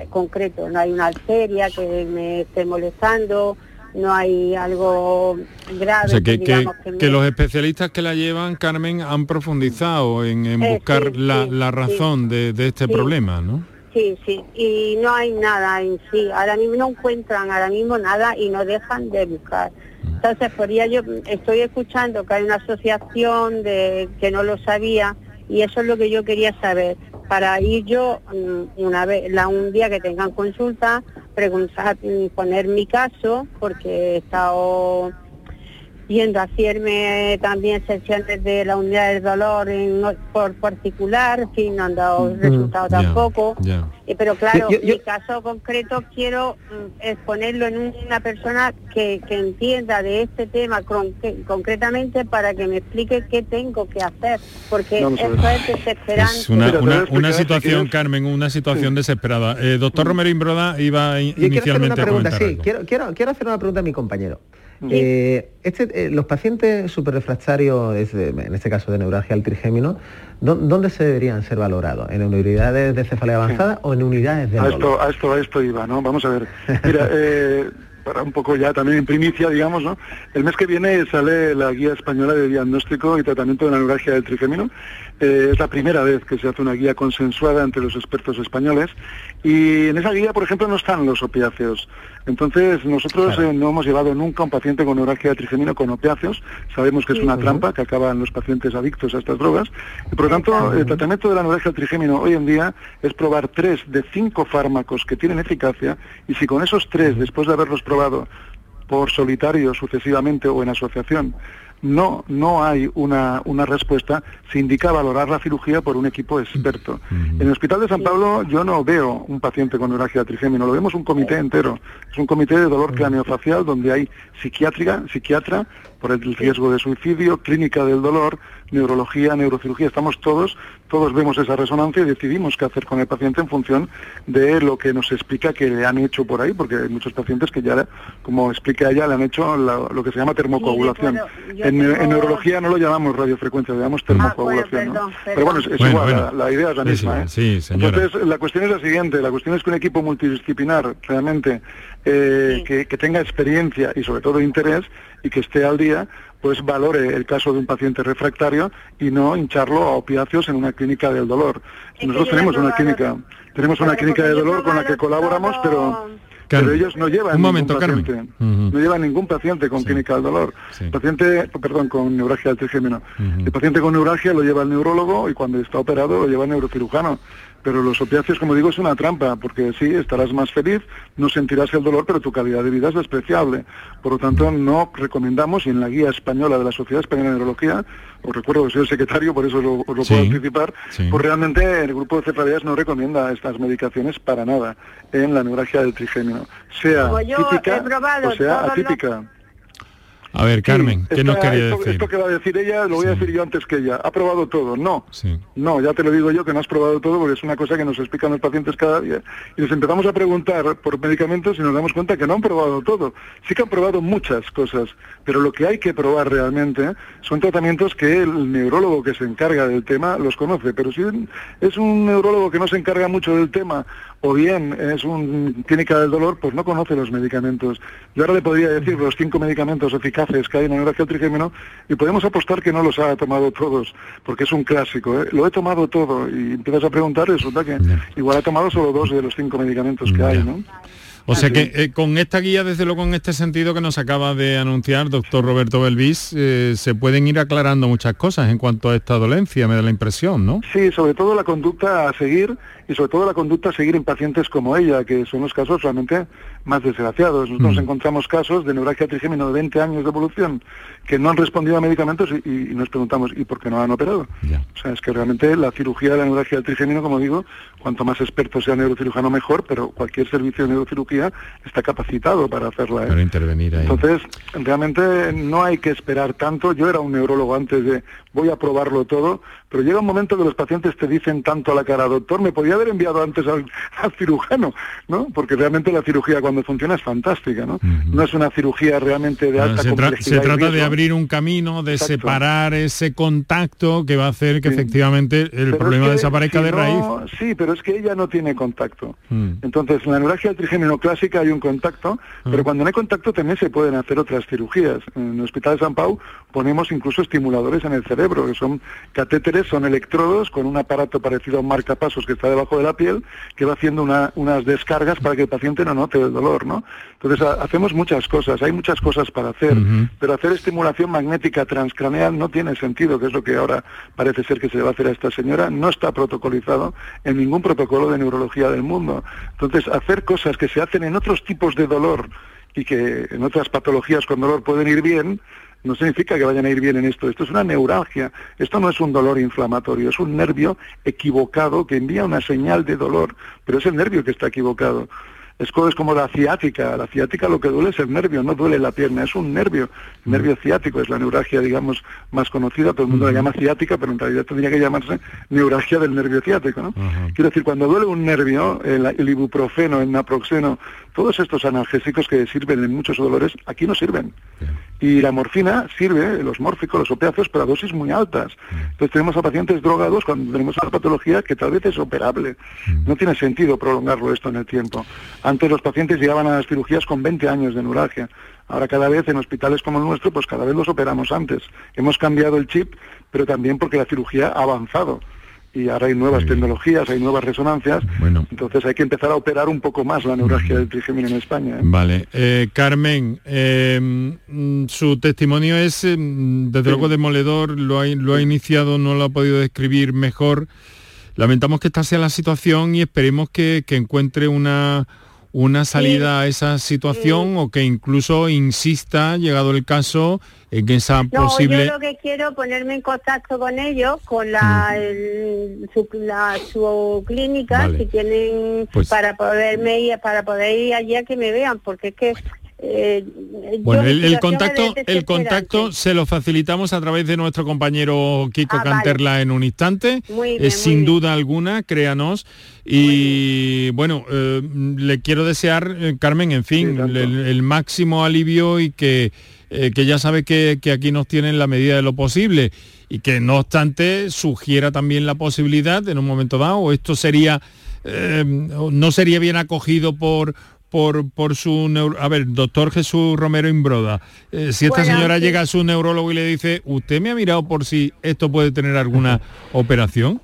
Speaker 12: concreto, no hay una arteria que me esté molestando, no hay algo grave.
Speaker 1: que, los especialistas que la llevan, Carmen, han profundizado en, eh, buscar la, razón de, este problema, ¿no?
Speaker 12: Sí, sí, y no hay nada en sí. Ahora mismo no encuentran ahora mismo nada y no dejan de buscar. Entonces, por día yo estoy escuchando que hay una asociación de que no lo sabía y eso es lo que yo quería saber para ir yo mm, una vez la un día que tengan consulta preguntar, poner mi caso, porque he estado yendo a hacerme también sesiones de la unidad del dolor en, por particular, en fin, no han dado resultado tampoco. Eh, pero claro, mi caso concreto quiero mm, exponerlo en una persona que, entienda de este tema concretamente para que me explique qué tengo que hacer, porque eso es desesperante.
Speaker 1: Es una, situación, Carmen, una situación desesperada. Eh, doctor Romero Imbroda iba inicialmente
Speaker 6: a pregunta, sí, quiero, quiero, quiero hacer una pregunta a mi compañero. Eh, este, eh, los pacientes superrefractarios, en este caso de neuralgia al trigémino, ¿dónde se deberían ser valorados? ¿En unidades de cefalea avanzada o en unidades de
Speaker 5: a esto, a esto, a esto iba, ¿no? Vamos a ver. Mira, eh, para un poco ya también en primicia, digamos, ¿no? El mes que viene sale la guía española de diagnóstico y tratamiento de la neuralgia del trigémino. Es la primera vez que se hace una guía consensuada entre los expertos españoles y en esa guía, por ejemplo, no están los opiáceos. Entonces, nosotros eh, no hemos llevado nunca a un paciente con neuralgia de trigémino con opiáceos. Sabemos que es una trampa que acaban los pacientes adictos a estas drogas. Y por lo tanto, el tratamiento de la neuralgia de trigémino hoy en día es probar tres de cinco fármacos que tienen eficacia y si con esos tres, después de haberlos probado por solitario sucesivamente o en asociación, no, no hay una, una, respuesta, se indica valorar la cirugía por un equipo experto. En el Hospital de San Pablo yo no veo un paciente con neuralgia trigémino, lo vemos un comité entero. Es un comité de dolor craneofacial donde hay psiquiátrica, psiquiatra, por el riesgo de suicidio, clínica del dolor, neurología, neurocirugía, estamos todos, todos vemos esa resonancia y decidimos qué hacer con el paciente en función de lo que nos explica que le han hecho por ahí, porque hay muchos pacientes que ya, como explica ella, le han hecho lo que se llama termocoagulación. en, neurología no lo llamamos radiofrecuencia, lo llamamos ah, termocoagulación. Pero bueno, es, igual, La, idea es la misma.
Speaker 1: ¿eh? Entonces,
Speaker 5: la cuestión es la siguiente, la cuestión es que un equipo multidisciplinar realmente eh, que, que tenga experiencia y sobre todo interés y que esté al día, pues valore el caso de un paciente refractario y no hincharlo a opiáceos en una clínica del dolor. Nosotros tenemos una clínica, tenemos una clínica de dolor con la que colaboramos, pero pero ellos no llevan
Speaker 1: un momento,
Speaker 5: paciente.
Speaker 1: Uh -huh.
Speaker 5: no llevan ningún paciente con
Speaker 1: Sí.
Speaker 5: clínica del dolor.
Speaker 1: Sí.
Speaker 5: Paciente, perdón, con neuralgia del trigémino. El paciente con neuralgia lo lleva el neurólogo y cuando está operado lo lleva el neurocirujano. Pero los opiáceos, como digo, es una trampa, porque sí, estarás más feliz, no sentirás el dolor, pero tu calidad de vida es despreciable. Por lo tanto, no recomendamos, y en la guía española de la Sociedad Española de Neurología, os recuerdo que soy el secretario, por eso lo, os lo
Speaker 1: Sí,
Speaker 5: puedo anticipar,
Speaker 1: sí.
Speaker 5: pues realmente el grupo de cefalías no recomienda estas medicaciones para nada en la neuralgia del trigémino, sea típica
Speaker 12: he probado
Speaker 5: o sea
Speaker 12: los-
Speaker 5: atípica.
Speaker 1: A ver, Carmen, ¿qué
Speaker 5: Esta-
Speaker 1: nos quería
Speaker 5: esto,
Speaker 1: decir?
Speaker 5: esto que va a decir ella lo voy a decir yo antes que ella. Ha probado todo. No.
Speaker 1: Sí.
Speaker 5: No, ya te lo digo yo que no has probado todo porque es una cosa que nos explican los pacientes cada día. Y les empezamos a preguntar por medicamentos y nos damos cuenta que no han probado todo. Sí que han probado muchas cosas, pero lo que hay que probar realmente son tratamientos que el neurólogo que se encarga del tema los conoce. Pero si es un neurólogo que no se encarga mucho del tema o bien es un clínica del dolor, pues no conoce los medicamentos. Yo ahora le podría decir los cinco medicamentos eficaces que hay en la neuralgia del trigémino y podemos apostar que no los ha tomado todos, porque es un clásico. ¿eh? Lo he tomado todo y empiezas a preguntar resulta que igual ha tomado solo dos de los cinco medicamentos que hay, ¿no?
Speaker 1: O sea que eh, con esta guía, desde luego en este sentido que nos acaba de anunciar doctor Roberto Belvis, eh, se pueden ir aclarando muchas cosas en cuanto a esta dolencia, me da la impresión, ¿no?
Speaker 5: Sí, sobre todo la conducta a seguir y sobre todo la conducta a seguir en pacientes como ella, que son los casos realmente más desgraciados. Nosotros
Speaker 1: Mm.
Speaker 5: encontramos casos de neuralgia trigémino de 20 años de evolución que no han respondido a medicamentos y, y nos preguntamos, ¿y por qué no han operado? O sea, es que realmente la cirugía de la neuralgia del trigémino, como digo, cuanto más experto sea el neurocirujano mejor, pero cualquier servicio de neurocirugía está capacitado para hacerla. ¿eh?
Speaker 1: Para intervenir ahí.
Speaker 5: Entonces, realmente no hay que esperar tanto. Yo era un neurólogo antes de voy a probarlo todo, pero llega un momento que los pacientes te dicen tanto a la cara, doctor, me podía haber enviado antes al, al cirujano, ¿no? Porque realmente la cirugía cuando funciona es fantástica, ¿no? No es una cirugía realmente de alta
Speaker 1: se, tra-
Speaker 5: complejidad.
Speaker 1: se trata de abrir un camino, de
Speaker 5: Exacto.
Speaker 1: separar ese contacto que va a hacer que
Speaker 5: Sí.
Speaker 1: efectivamente el
Speaker 5: Pero es
Speaker 1: problema
Speaker 5: que
Speaker 1: desaparezca
Speaker 5: si
Speaker 1: de
Speaker 5: no-
Speaker 1: raíz.
Speaker 5: Sí, pero es que ella no tiene contacto.
Speaker 1: Mm.
Speaker 5: Entonces, en la neuralgia trigémino clásica hay un contacto,
Speaker 1: Ah.
Speaker 5: pero cuando no hay contacto también se pueden hacer otras cirugías. En el Hospital de San Pau ponemos incluso estimuladores en el cerebro, que son catéteres, son electrodos con un aparato parecido a un marcapasos que está debajo de la piel, que va haciendo una- unas descargas para que el paciente no note el dolor, ¿no? Entonces, ha- hacemos muchas cosas, hay muchas cosas para hacer, pero hacer estimulación magnética transcraneal no tiene sentido, que es lo que ahora parece ser que se le va a hacer a esta señora, no está protocolizado en ningún protocolo de neurología del mundo. Entonces, hacer cosas que se hacen en otros tipos de dolor y que en otras patologías con dolor pueden ir bien, no significa que vayan a ir bien en esto. Esto es una neuralgia. Esto no es un dolor inflamatorio, es un nervio equivocado que envía una señal de dolor, pero es el nervio que está equivocado. Es co- es como la ciática. La ciática lo que duele es el nervio, no duele la pierna, es un nervio. El nervio ciático es la neuralgia, digamos, más conocida. Todo el mundo la llama ciática, pero en realidad tendría que llamarse neuralgia del nervio ciático. ¿no? Quiero decir, cuando duele un nervio, el, el ibuprofeno, el naproxeno, todos estos analgésicos que sirven en muchos dolores, aquí no sirven. Y la morfina sirve, los mórficos, los opiáceos, pero a dosis muy altas. Entonces tenemos a pacientes drogados cuando tenemos una patología que tal vez es operable. No tiene sentido prolongarlo esto en el tiempo. Antes los pacientes llegaban a las cirugías con 20 años de neuralgia. Ahora cada vez en hospitales como el nuestro, pues cada vez los operamos antes. Hemos cambiado el chip, pero también porque la cirugía ha avanzado. Y ahora hay nuevas tecnologías, hay nuevas resonancias. Entonces hay que empezar a operar un poco más la neuralgia del trigémino en España. ¿eh?
Speaker 1: Vale. Eh, Carmen, eh, mm, su testimonio es, mm, desde luego, demoledor, lo ha, lo ha iniciado, no lo ha podido describir mejor. Lamentamos que esta sea la situación y esperemos que, que encuentre una, una salida a esa situación o que incluso insista, llegado el caso, en que esa
Speaker 12: No,
Speaker 1: posible...
Speaker 12: yo lo que quiero ponerme en contacto con ellos, con la, el- su, la- su clínica,
Speaker 1: Vale.
Speaker 12: si tienen,
Speaker 1: Pues-
Speaker 12: para poderme ir, para poder ir allí a que me vean, porque es que eh,
Speaker 1: Bueno,
Speaker 12: yo
Speaker 1: el, contacto, el contacto se lo facilitamos a través de nuestro compañero Kiko
Speaker 12: Ah, vale.
Speaker 1: Canterla en un instante, eh,
Speaker 12: bien, muy
Speaker 1: sin
Speaker 12: bien.
Speaker 1: duda alguna, créanos. Y bueno, eh, le quiero desear, eh, Carmen, en fin, el, el máximo alivio y que, eh, que ya sabe que, que aquí nos tienen la medida de lo posible y que no obstante sugiera también la posibilidad en un momento dado, o esto sería, eh, no sería bien acogido por por, por su neuro... A ver, doctor Jesús Romero Imbroda, eh, si esta señora llega a su neurólogo y le dice, ¿usted me ha mirado por si esto puede tener alguna operación?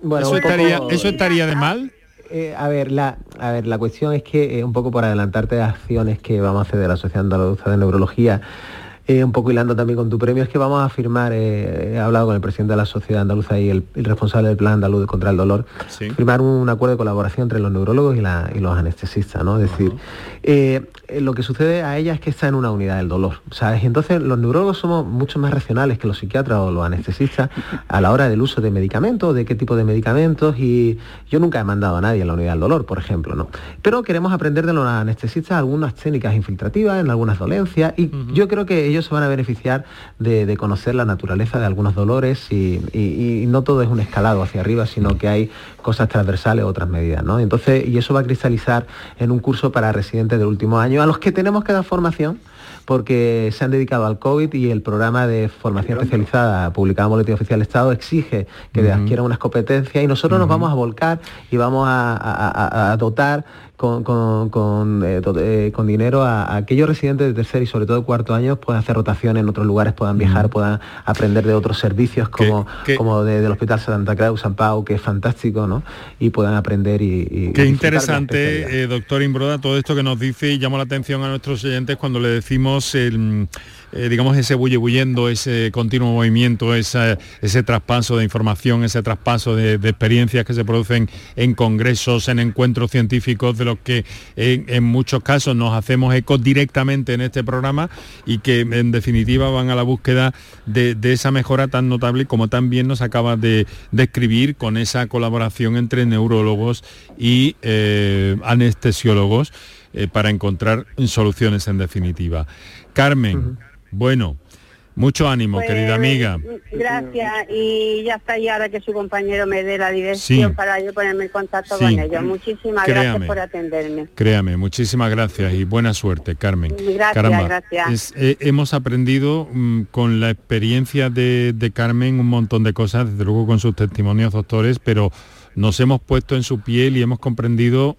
Speaker 1: Bueno, ¿Eso, estaría, ¿Eso estaría de mal?
Speaker 6: Eh, a, ver, la, a ver, la cuestión es que, eh, un poco por adelantarte de acciones que vamos a hacer de la Sociedad Andaluza de Neurología, eh, un poco hilando también con tu premio, es que vamos a firmar, eh, he hablado con el presidente de la Sociedad Andaluza y el, responsable del Plan Andaluz contra el Dolor, firmar un, acuerdo de colaboración entre los neurólogos y, los anestesistas, ¿no? Es decir, eh, lo que sucede a ella es que está en una unidad del dolor, ¿sabes? Y entonces los neurólogos somos mucho más racionales que los psiquiatras o los anestesistas a la hora del uso de medicamentos, de qué tipo de medicamentos, y yo nunca he mandado a nadie en la unidad del dolor, por ejemplo, ¿no? Pero queremos aprender de los anestesistas algunas técnicas infiltrativas en algunas dolencias, y yo creo que ellos se van a beneficiar de, conocer la naturaleza de algunos dolores y, no todo es un escalado hacia arriba, sino que hay cosas transversales, otras medidas, ¿no? Entonces, y eso va a cristalizar en un curso para residentes del último año, a los que tenemos que dar formación porque se han dedicado al COVID y el programa de formación especializada publicado en Boletín Oficial del Estado exige que adquieran unas competencias y nosotros nos vamos a volcar y vamos a dotar con, eh, eh, con, dinero a, aquellos residentes de tercer y sobre todo cuarto año puedan hacer rotación en otros lugares, puedan viajar, puedan aprender de otros servicios como, como del Hospital Santa Cruz, San Pau, que es fantástico, ¿no? Y puedan aprender y...
Speaker 1: Qué interesante, eh, doctor Imbroda, todo esto que nos dice y llama la atención a nuestros oyentes cuando le decimos el eh, digamos, ese bullebuyendo, ese continuo movimiento, ese, ese traspaso de información, ese traspaso de, experiencias que se producen en congresos, en encuentros científicos, de los que en, muchos casos nos hacemos eco directamente en este programa y que en definitiva van a la búsqueda de, esa mejora tan notable como también nos acaba de describir con esa colaboración entre neurólogos y eh, anestesiólogos eh, para encontrar soluciones en definitiva. Carmen. Bueno, mucho ánimo, pues, querida amiga.
Speaker 12: Gracias, y ya está, y ahora que su compañero me dé la dirección para yo ponerme en contacto con ellos. Muchísimas gracias por atenderme.
Speaker 1: Créame, muchísimas gracias y buena suerte, Carmen.
Speaker 12: Gracias, gracias.
Speaker 1: Eh, hemos aprendido mm, con la experiencia de, Carmen un montón de cosas, desde luego con sus testimonios doctores, pero nos hemos puesto en su piel y hemos comprendido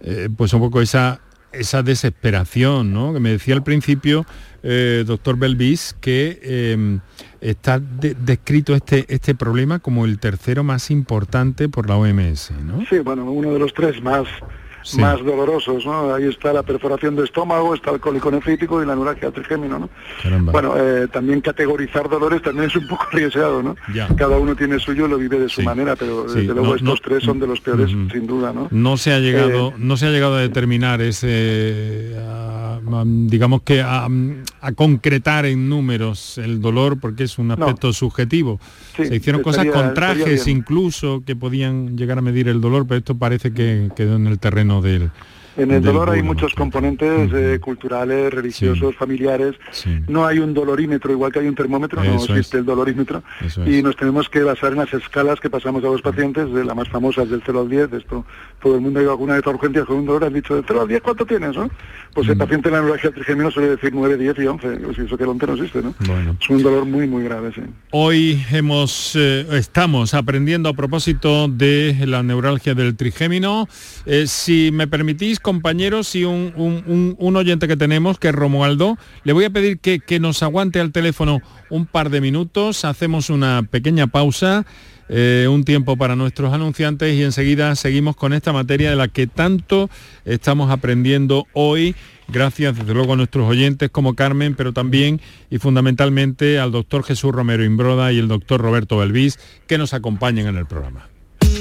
Speaker 1: eh, pues un poco esa, esa desesperación, ¿no? Que me decía al principio eh, doctor Belvis, que em, está descrito este, este problema como el tercero más importante por la OMS, ¿no?
Speaker 5: Sí, bueno, uno de los tres más más dolorosos, ¿no? Ahí está la perforación de estómago, está el cólico nefrítico y la neuralgia trigémino, ¿no? Bueno, eh, también categorizar dolores también es un poco arriesgado, ¿no? Cada uno tiene suyo, lo vive de su manera, pero desde luego estos tres son de los peores, sin duda, ¿no?
Speaker 1: No se ha llegado, eh, no se ha llegado a determinar ese, digamos que a, concretar en números el dolor, porque es un aspecto subjetivo. se hicieron cosas con trajes incluso que podían llegar a medir el dolor, pero esto parece que quedó en el terreno del,
Speaker 5: en el dolor hay muchos componentes eh, culturales, religiosos, familiares. No hay un dolorímetro, igual que hay un termómetro, no existe el dolorímetro. y nos tenemos que basar en las escalas que pasamos a los pacientes, de la más famosas del 0 al 10. Esto, todo el mundo ha ido alguna vez a urgencias con un dolor, han dicho, del 0 al 10, ¿cuánto tienes? ¿no? Pues el mm. paciente en la neuralgia trigémino suele decir 9, 10 y 11. Pues eso que el 11 no existe, ¿no? Es un dolor muy, muy grave, sí.
Speaker 1: Hoy hemos, eh, estamos aprendiendo a propósito de la neuralgia del trigémino. Eh, si me permitís, compañeros y un, oyente que tenemos, que es Romualdo. Le voy a pedir que, nos aguante al teléfono un par de minutos, hacemos una pequeña pausa, eh, un tiempo para nuestros anunciantes y enseguida seguimos con esta materia de la que tanto estamos aprendiendo hoy, gracias desde luego a nuestros oyentes como Carmen, pero también y fundamentalmente al doctor Jesús Romero Imbroda y el doctor Roberto Belvis, que nos acompañan en el programa.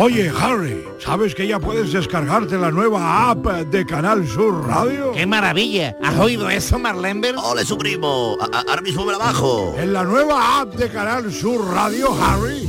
Speaker 13: Oye, Harry, ¿sabes que ya puedes descargarte la nueva app de Canal Sur Radio?
Speaker 14: ¡Qué maravilla! ¿Has oído eso, Marlenber?
Speaker 15: ¡Ole, su primo! Ahora mismo me la bajo.
Speaker 13: En la nueva app de Canal Sur Radio, Harry,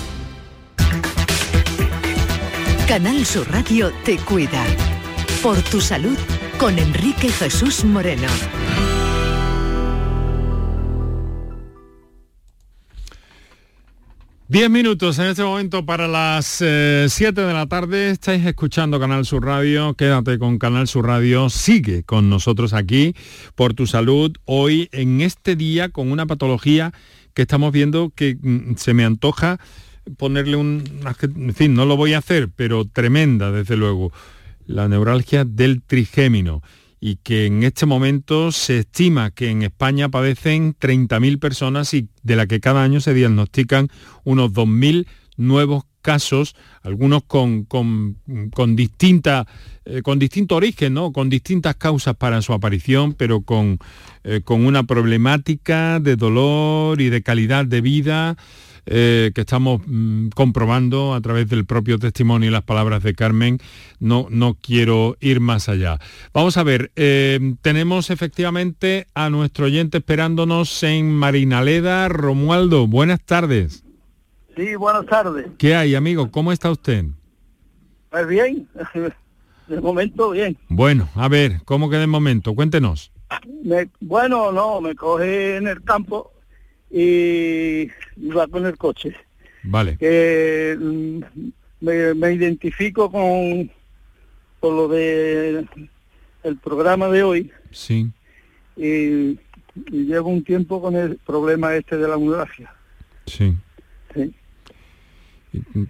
Speaker 4: Canal Sur Radio te cuida. Por tu salud con Enrique Jesús Moreno.
Speaker 1: Diez minutos en este momento para las 7 de la tarde. Estáis escuchando Canal Sur Radio. Quédate con Canal Sur Radio. Sigue con nosotros aquí por tu salud. Hoy en este día con una patología que estamos viendo que mm, se me antoja ponerle un... En fin, no lo voy a hacer, pero tremenda, desde luego. La neuralgia del trigémino y que en este momento se estima que en España padecen 30.000 personas y de la que cada año se diagnostican unos 2.000 nuevos casos, algunos con, con, con distinta, eh, con distinto origen, ¿no? con distintas causas para su aparición, pero con, eh, con una problemática de dolor y de calidad de vida eh, que estamos mm, comprobando a través del propio testimonio y las palabras de Carmen, no, no quiero ir más allá. Vamos a ver, eh, tenemos efectivamente a nuestro oyente esperándonos en Marinaleda. Romualdo, buenas tardes.
Speaker 16: Sí, buenas tardes.
Speaker 1: ¿Qué hay, amigo? ¿Cómo está usted?
Speaker 16: Pues bien, de momento bien.
Speaker 1: Bueno, a ver, ¿cómo que de momento? Cuéntenos.
Speaker 16: bueno, no, me coge en el campo y iba con el coche.
Speaker 1: Vale.
Speaker 16: Que mm, me, identifico con, con lo de el programa de hoy.
Speaker 1: Sí.
Speaker 16: Y, llevo un tiempo con el problema este de la hemorragia.
Speaker 1: Sí. sí.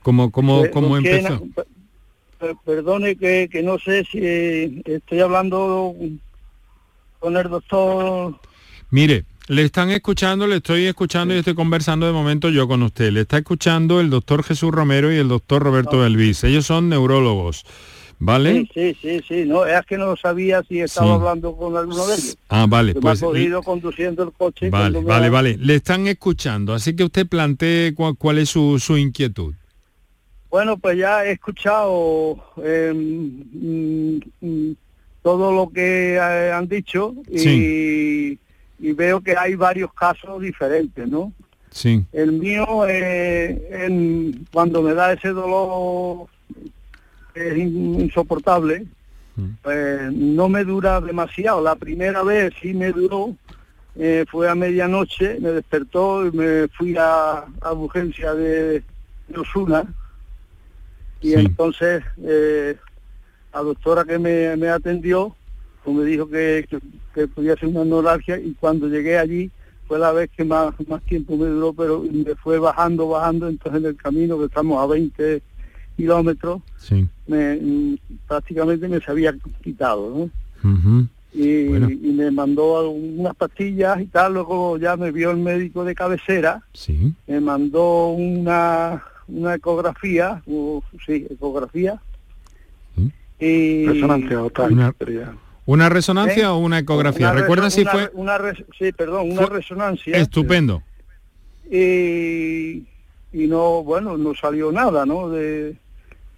Speaker 1: ¿Cómo, cómo, cómo empezó?
Speaker 16: perdone que, que no sé si estoy hablando con el doctor.
Speaker 1: Mire, le están escuchando, le estoy escuchando y estoy conversando de momento yo con usted. Le está escuchando el doctor Jesús Romero y el doctor Roberto Belvis. Ellos son neurólogos. ¿Vale?
Speaker 16: Sí, sí, sí, no, es que no sabía si estaba hablando con alguno de ellos.
Speaker 1: Ah, vale, pues...
Speaker 16: Me ha cogido conduciendo el coche.
Speaker 1: Vale, vale, vale. Le están escuchando, así que usted plantee cuál, es su, su, inquietud.
Speaker 16: Bueno, pues ya he escuchado em, mm, mm, todo lo que eh, han dicho y y veo que hay varios casos diferentes, ¿no?
Speaker 1: Sí.
Speaker 16: El mío, eh, cuando me da ese dolor es insoportable, mm. pues no me dura demasiado. La primera vez sí me duró, eh, fue a medianoche, me despertó y me fui a, a urgencia de, Osuna. Y entonces eh, la doctora que me, me atendió pues me dijo que, que, podía ser una neuralgia y cuando llegué allí fue la vez que más, más tiempo me duró, pero me fue bajando, bajando, entonces en el camino que estamos a 20 kilómetros, me, mm, prácticamente me se había quitado, ¿no? y, me mandó unas pastillas y tal, luego ya me vio el médico de cabecera,
Speaker 1: sí.
Speaker 16: me mandó una, una ecografía, sí, ecografía, y...
Speaker 5: Resonancia
Speaker 1: ¿Una resonancia ¿Eh? o una ecografía? ¿Recuerda si fue...?
Speaker 16: Una sí, perdón, una resonancia.
Speaker 1: Estupendo.
Speaker 16: Y, y, no, bueno, no salió nada, ¿no? De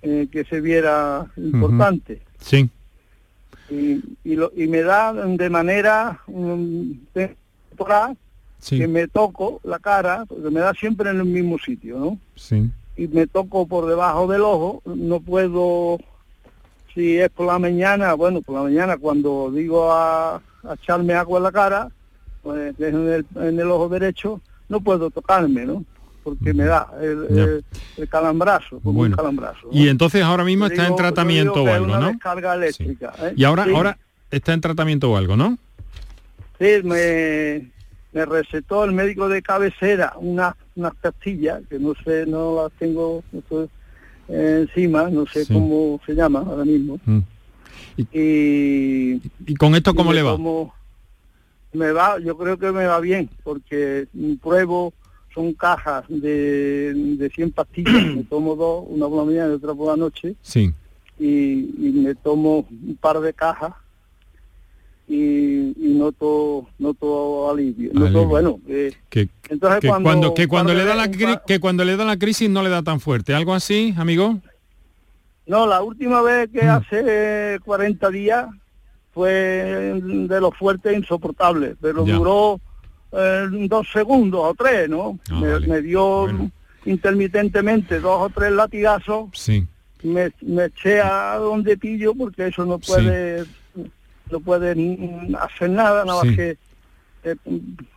Speaker 16: eh, que se viera importante.
Speaker 1: Sí.
Speaker 16: Y, y, lo, y, me da de manera temporal que me toco la cara, porque me da siempre en el mismo sitio, ¿no?
Speaker 1: Sí.
Speaker 16: Y me toco por debajo del ojo, no puedo si es por la mañana, bueno, por la mañana cuando digo a, a echarme agua en la cara, pues en el, en el ojo derecho, no puedo tocarme, ¿no? Porque me da el, el- el calambrazo, como
Speaker 1: Bueno.
Speaker 16: un calambrazo. ¿no?
Speaker 1: Y entonces ahora mismo está en tratamiento o algo,
Speaker 16: una
Speaker 1: ¿no?
Speaker 16: descarga eléctrica, ¿eh?
Speaker 1: Y ahora,
Speaker 16: Sí.
Speaker 1: ahora está en tratamiento o algo, ¿no?
Speaker 16: Sí, me, me recetó el médico de cabecera unas unas pastillas que no sé, no las tengo no sé, encima, no sé
Speaker 1: Sí.
Speaker 16: cómo se llama ahora mismo.
Speaker 1: Mm.
Speaker 16: Y,
Speaker 1: ¿Y con esto cómo le va?
Speaker 16: tomo- me va, yo creo que me va bien, porque pruebo, son cajas de, de 100 pastillas, me tomo dos, una por la mañana y otra por la noche,
Speaker 1: Sí.
Speaker 16: y, y me tomo un par de cajas y, y noto noto alivio, noto
Speaker 1: Alivio.
Speaker 16: bueno eh,
Speaker 1: Que,
Speaker 16: entonces
Speaker 1: que
Speaker 16: cuando,
Speaker 1: cuando, que cuando le da la cri- que cuando le da la crisis no le da tan fuerte, algo así, amigo.
Speaker 16: no la última vez
Speaker 1: Mm.
Speaker 16: que hace 40 días fue de lo fuerte e insoportable pero
Speaker 1: Ya.
Speaker 16: duró eh, dos segundos o tres no
Speaker 1: Ah,
Speaker 16: me,
Speaker 1: vale.
Speaker 16: me dio intermitentemente dos o tres latigazos
Speaker 1: Sí.
Speaker 16: me, me eché a donde pillo porque eso no puede no puede mm, hacer nada nada
Speaker 1: Sí.
Speaker 16: más que eh,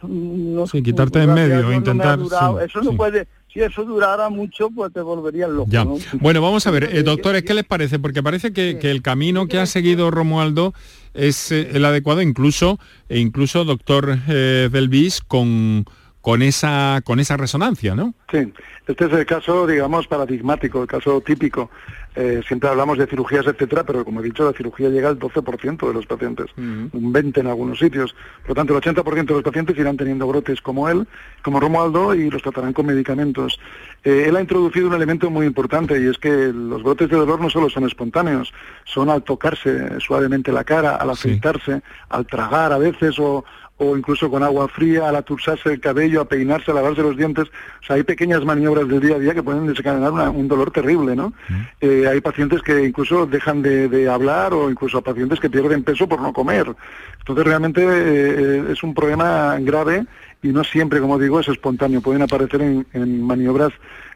Speaker 16: no
Speaker 1: Sí,
Speaker 16: sé,
Speaker 1: quitarte en medio,
Speaker 16: no
Speaker 1: intentar,
Speaker 16: eso no
Speaker 1: sí.
Speaker 16: puede si eso durara mucho pues te volverías loco
Speaker 1: Ya.
Speaker 16: ¿no?
Speaker 1: Bueno, vamos a ver, eh, doctores, ¿qué les parece? Porque parece que, que el camino que ha seguido Romualdo es eh, el adecuado, incluso, e incluso, doctor eh, Belvis, con, con, esa, con esa resonancia, ¿no?
Speaker 5: Sí, este es el caso, digamos, paradigmático, el caso típico. Eh, siempre hablamos de cirugías, etcétera, pero como he dicho, la cirugía llega al 12% de los pacientes, un 20% en algunos sitios. Por lo tanto, el 80% de los pacientes irán teniendo brotes como él, como Romualdo, y los tratarán con medicamentos. Eh, él ha introducido un elemento muy importante y es que los brotes de dolor no solo son espontáneos, son al tocarse suavemente la cara, al afeitarse, al tragar a veces o, o incluso con agua fría, al atursarse el cabello, a peinarse, a lavarse los dientes. O sea, hay pequeñas maniobras del día a día que pueden desencadenar una- un dolor terrible, ¿no? Eh, hay pacientes que incluso dejan de, de hablar o incluso pacientes que pierden peso por no comer. Entonces realmente eh, es un problema grave y no siempre, como digo, es espontáneo. Pueden aparecer en, en maniobras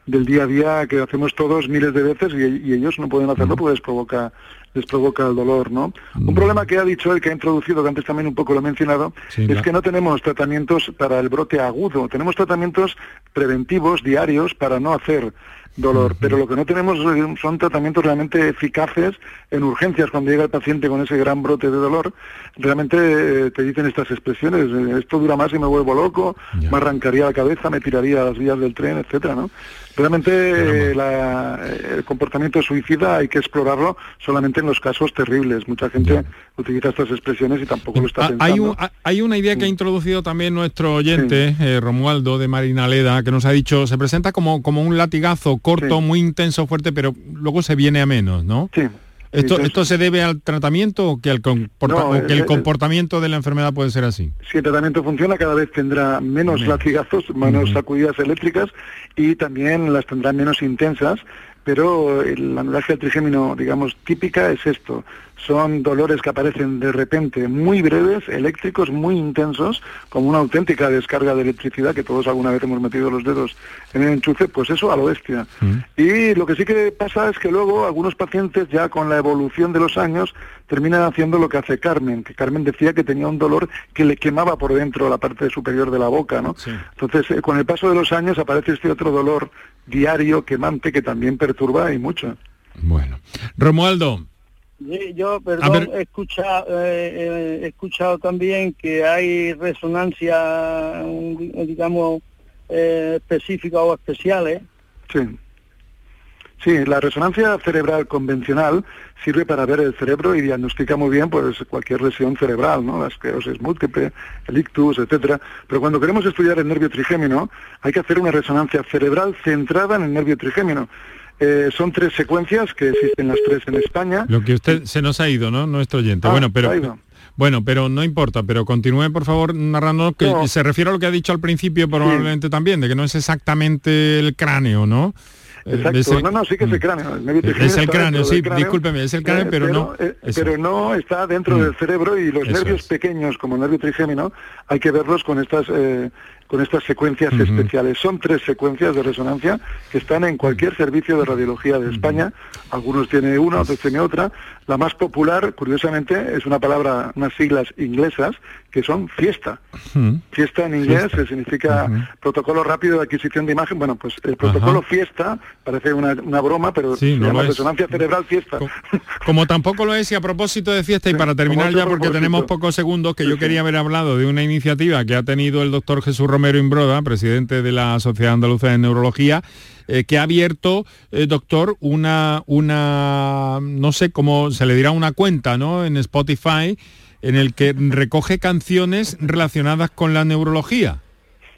Speaker 5: del día a día que hacemos todos miles de veces y, y ellos no pueden hacerlo porque les provoca les provoca el dolor, ¿no? Un problema que ha dicho él, que ha introducido, que antes también un poco lo he mencionado,
Speaker 1: Sí,
Speaker 5: es que no tenemos tratamientos para el brote agudo, tenemos tratamientos preventivos diarios para no hacer dolor, pero lo que no tenemos son tratamientos realmente eficaces en urgencias. Cuando llega el paciente con ese gran brote de dolor, realmente eh, te dicen estas expresiones, eh, esto dura más y me vuelvo loco, me arrancaría la cabeza, me tiraría a las vías del tren, etcétera, ¿no? Realmente eh, la- el comportamiento suicida hay que explorarlo solamente en los casos terribles. Mucha gente utiliza estas expresiones y tampoco lo está
Speaker 1: Ah,
Speaker 5: pensando.
Speaker 1: Hay, un- ah, hay una idea que ha introducido también nuestro oyente, eh, Romualdo de Marinaleda, que nos ha dicho, se presenta como, como un latigazo corto, muy intenso, fuerte, pero luego se viene a menos, ¿no?
Speaker 5: Sí.
Speaker 1: ¿Esto, ¿Esto se debe al tratamiento o que, al comporta-
Speaker 5: No,
Speaker 1: o que el comportamiento de la enfermedad puede ser así?
Speaker 5: Si el tratamiento funciona, cada vez tendrá menos
Speaker 1: Menos.
Speaker 5: latigazos, menos sacudidas eléctricas y también las tendrá menos intensas, pero el- la del trigémino, digamos, típica es esto. Son dolores que aparecen de repente muy breves, eléctricos, muy intensos, como una auténtica descarga de electricidad que todos alguna vez hemos metido los dedos en el enchufe, pues eso a lo bestia. Y lo que sí que pasa es que luego algunos pacientes ya con la evolución de los años terminan haciendo lo que hace Carmen, que Carmen decía que tenía un dolor que le quemaba por dentro la parte superior de la boca, ¿no? Entonces, eh, con el paso de los años aparece este otro dolor diario, quemante, que también perturba y mucho.
Speaker 1: Romualdo,
Speaker 16: Sí, yo, perdón,
Speaker 1: ver.
Speaker 16: he escuchado, eh, eh, he escuchado también que hay resonancia, digamos, eh, específicas o especiales.
Speaker 5: Sí. Sí, la resonancia cerebral convencional sirve para ver el cerebro y diagnostica muy bien pues cualquier lesión cerebral, ¿no? La esclerosis múltiple, el ictus, etcétera. Pero cuando queremos estudiar el nervio trigémino, hay que hacer una resonancia cerebral centrada en el nervio trigémino. Eh, son tres secuencias que existen las tres en España.
Speaker 1: lo que usted se nos ha ido, ¿no? Nuestro oyente.
Speaker 5: Ah,
Speaker 1: bueno, pero bueno, pero no importa, pero continúe por favor narrando que
Speaker 5: No.
Speaker 1: se refiere a lo que ha dicho al principio probablemente también, de que no es exactamente el cráneo, ¿no? Eh,
Speaker 5: Exacto. No, no, sí que es el cráneo. El nervio
Speaker 1: Es el cráneo, sí,
Speaker 5: cráneo,
Speaker 1: discúlpeme, es el cráneo,
Speaker 5: eh,
Speaker 1: pero no-
Speaker 5: eh, pero no está dentro
Speaker 1: Mm.
Speaker 5: del cerebro y los
Speaker 1: Eso
Speaker 5: nervios
Speaker 1: es.
Speaker 5: pequeños, como el nervio trigémino, hay que verlos con estas eh, con estas secuencias especiales. Son tres secuencias de resonancia que están en cualquier servicio de radiología de España. Algunos tiene una, otros tiene otra. La más popular, curiosamente, es una palabra, unas siglas inglesas que son fiesta. Fiesta en inglés eh, significa protocolo rápido de adquisición de imagen. Bueno, pues el protocolo fiesta parece una, broma, pero se llama resonancia cerebral fiesta.
Speaker 1: Como, tampoco lo es, y a propósito de fiesta, y para terminar ya, porque tenemos pocos segundos, que yo quería haber hablado de una iniciativa que ha tenido el doctor Jesús Romero Imbroda, presidente de la Sociedad Andaluza de Neurología, eh, que ha abierto, eh, doctor, una, una, no sé cómo se le dirá, una cuenta, ¿no? En Spotify, en el que recoge canciones relacionadas con la neurología.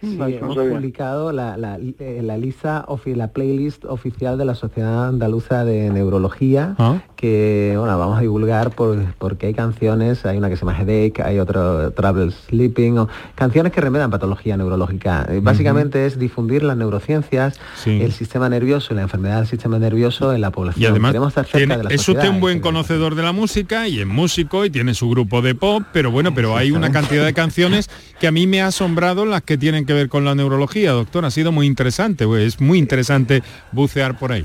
Speaker 6: Sí, hemos publicado la, la, eh, la lista, la playlist oficial de la Sociedad Andaluza de Neurología, ah. que bueno, vamos a divulgar por, porque hay canciones, hay una que se llama Headache, hay otro Travel Sleeping, o, canciones que remedan patología neurológica. Eh, básicamente es difundir las neurociencias, el sistema nervioso y la enfermedad del sistema nervioso en la población.
Speaker 1: Y además, es usted un buen conocedor de la música y es músico y tiene su grupo de pop, pero bueno, pero hay una cantidad de canciones que a mí me ha asombrado las que tienen que ver con la neurología, doctor. Ha sido muy interesante, es muy interesante bucear por ahí.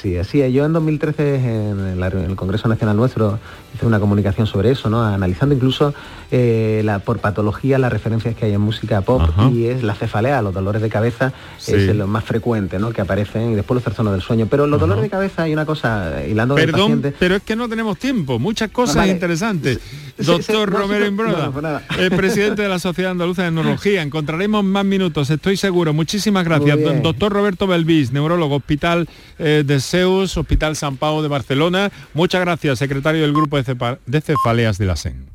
Speaker 6: Sí, así es. Yo en 2013 en, el Congreso Nacional nuestro hice una comunicación sobre eso, ¿no? Analizando incluso eh, la, por patología las referencias que hay en música pop y es la cefalea, los dolores de cabeza es lo más frecuente, ¿no? Que aparecen y después los trastornos del sueño. Pero los dolores de cabeza hay una cosa hilando
Speaker 1: Perdón, pero es que no tenemos tiempo. Muchas cosas interesantes. Doctor Romero Imbroda, pues el presidente de la Sociedad Andaluza de Neurología. Encontraremos más minutos, estoy seguro. Muchísimas gracias. Doctor Roberto Belvis, neurólogo, Hospital eh, de Zeus, Hospital San Pau de Barcelona. Muchas gracias, secretario del Grupo de, Cefaleas de la SEN.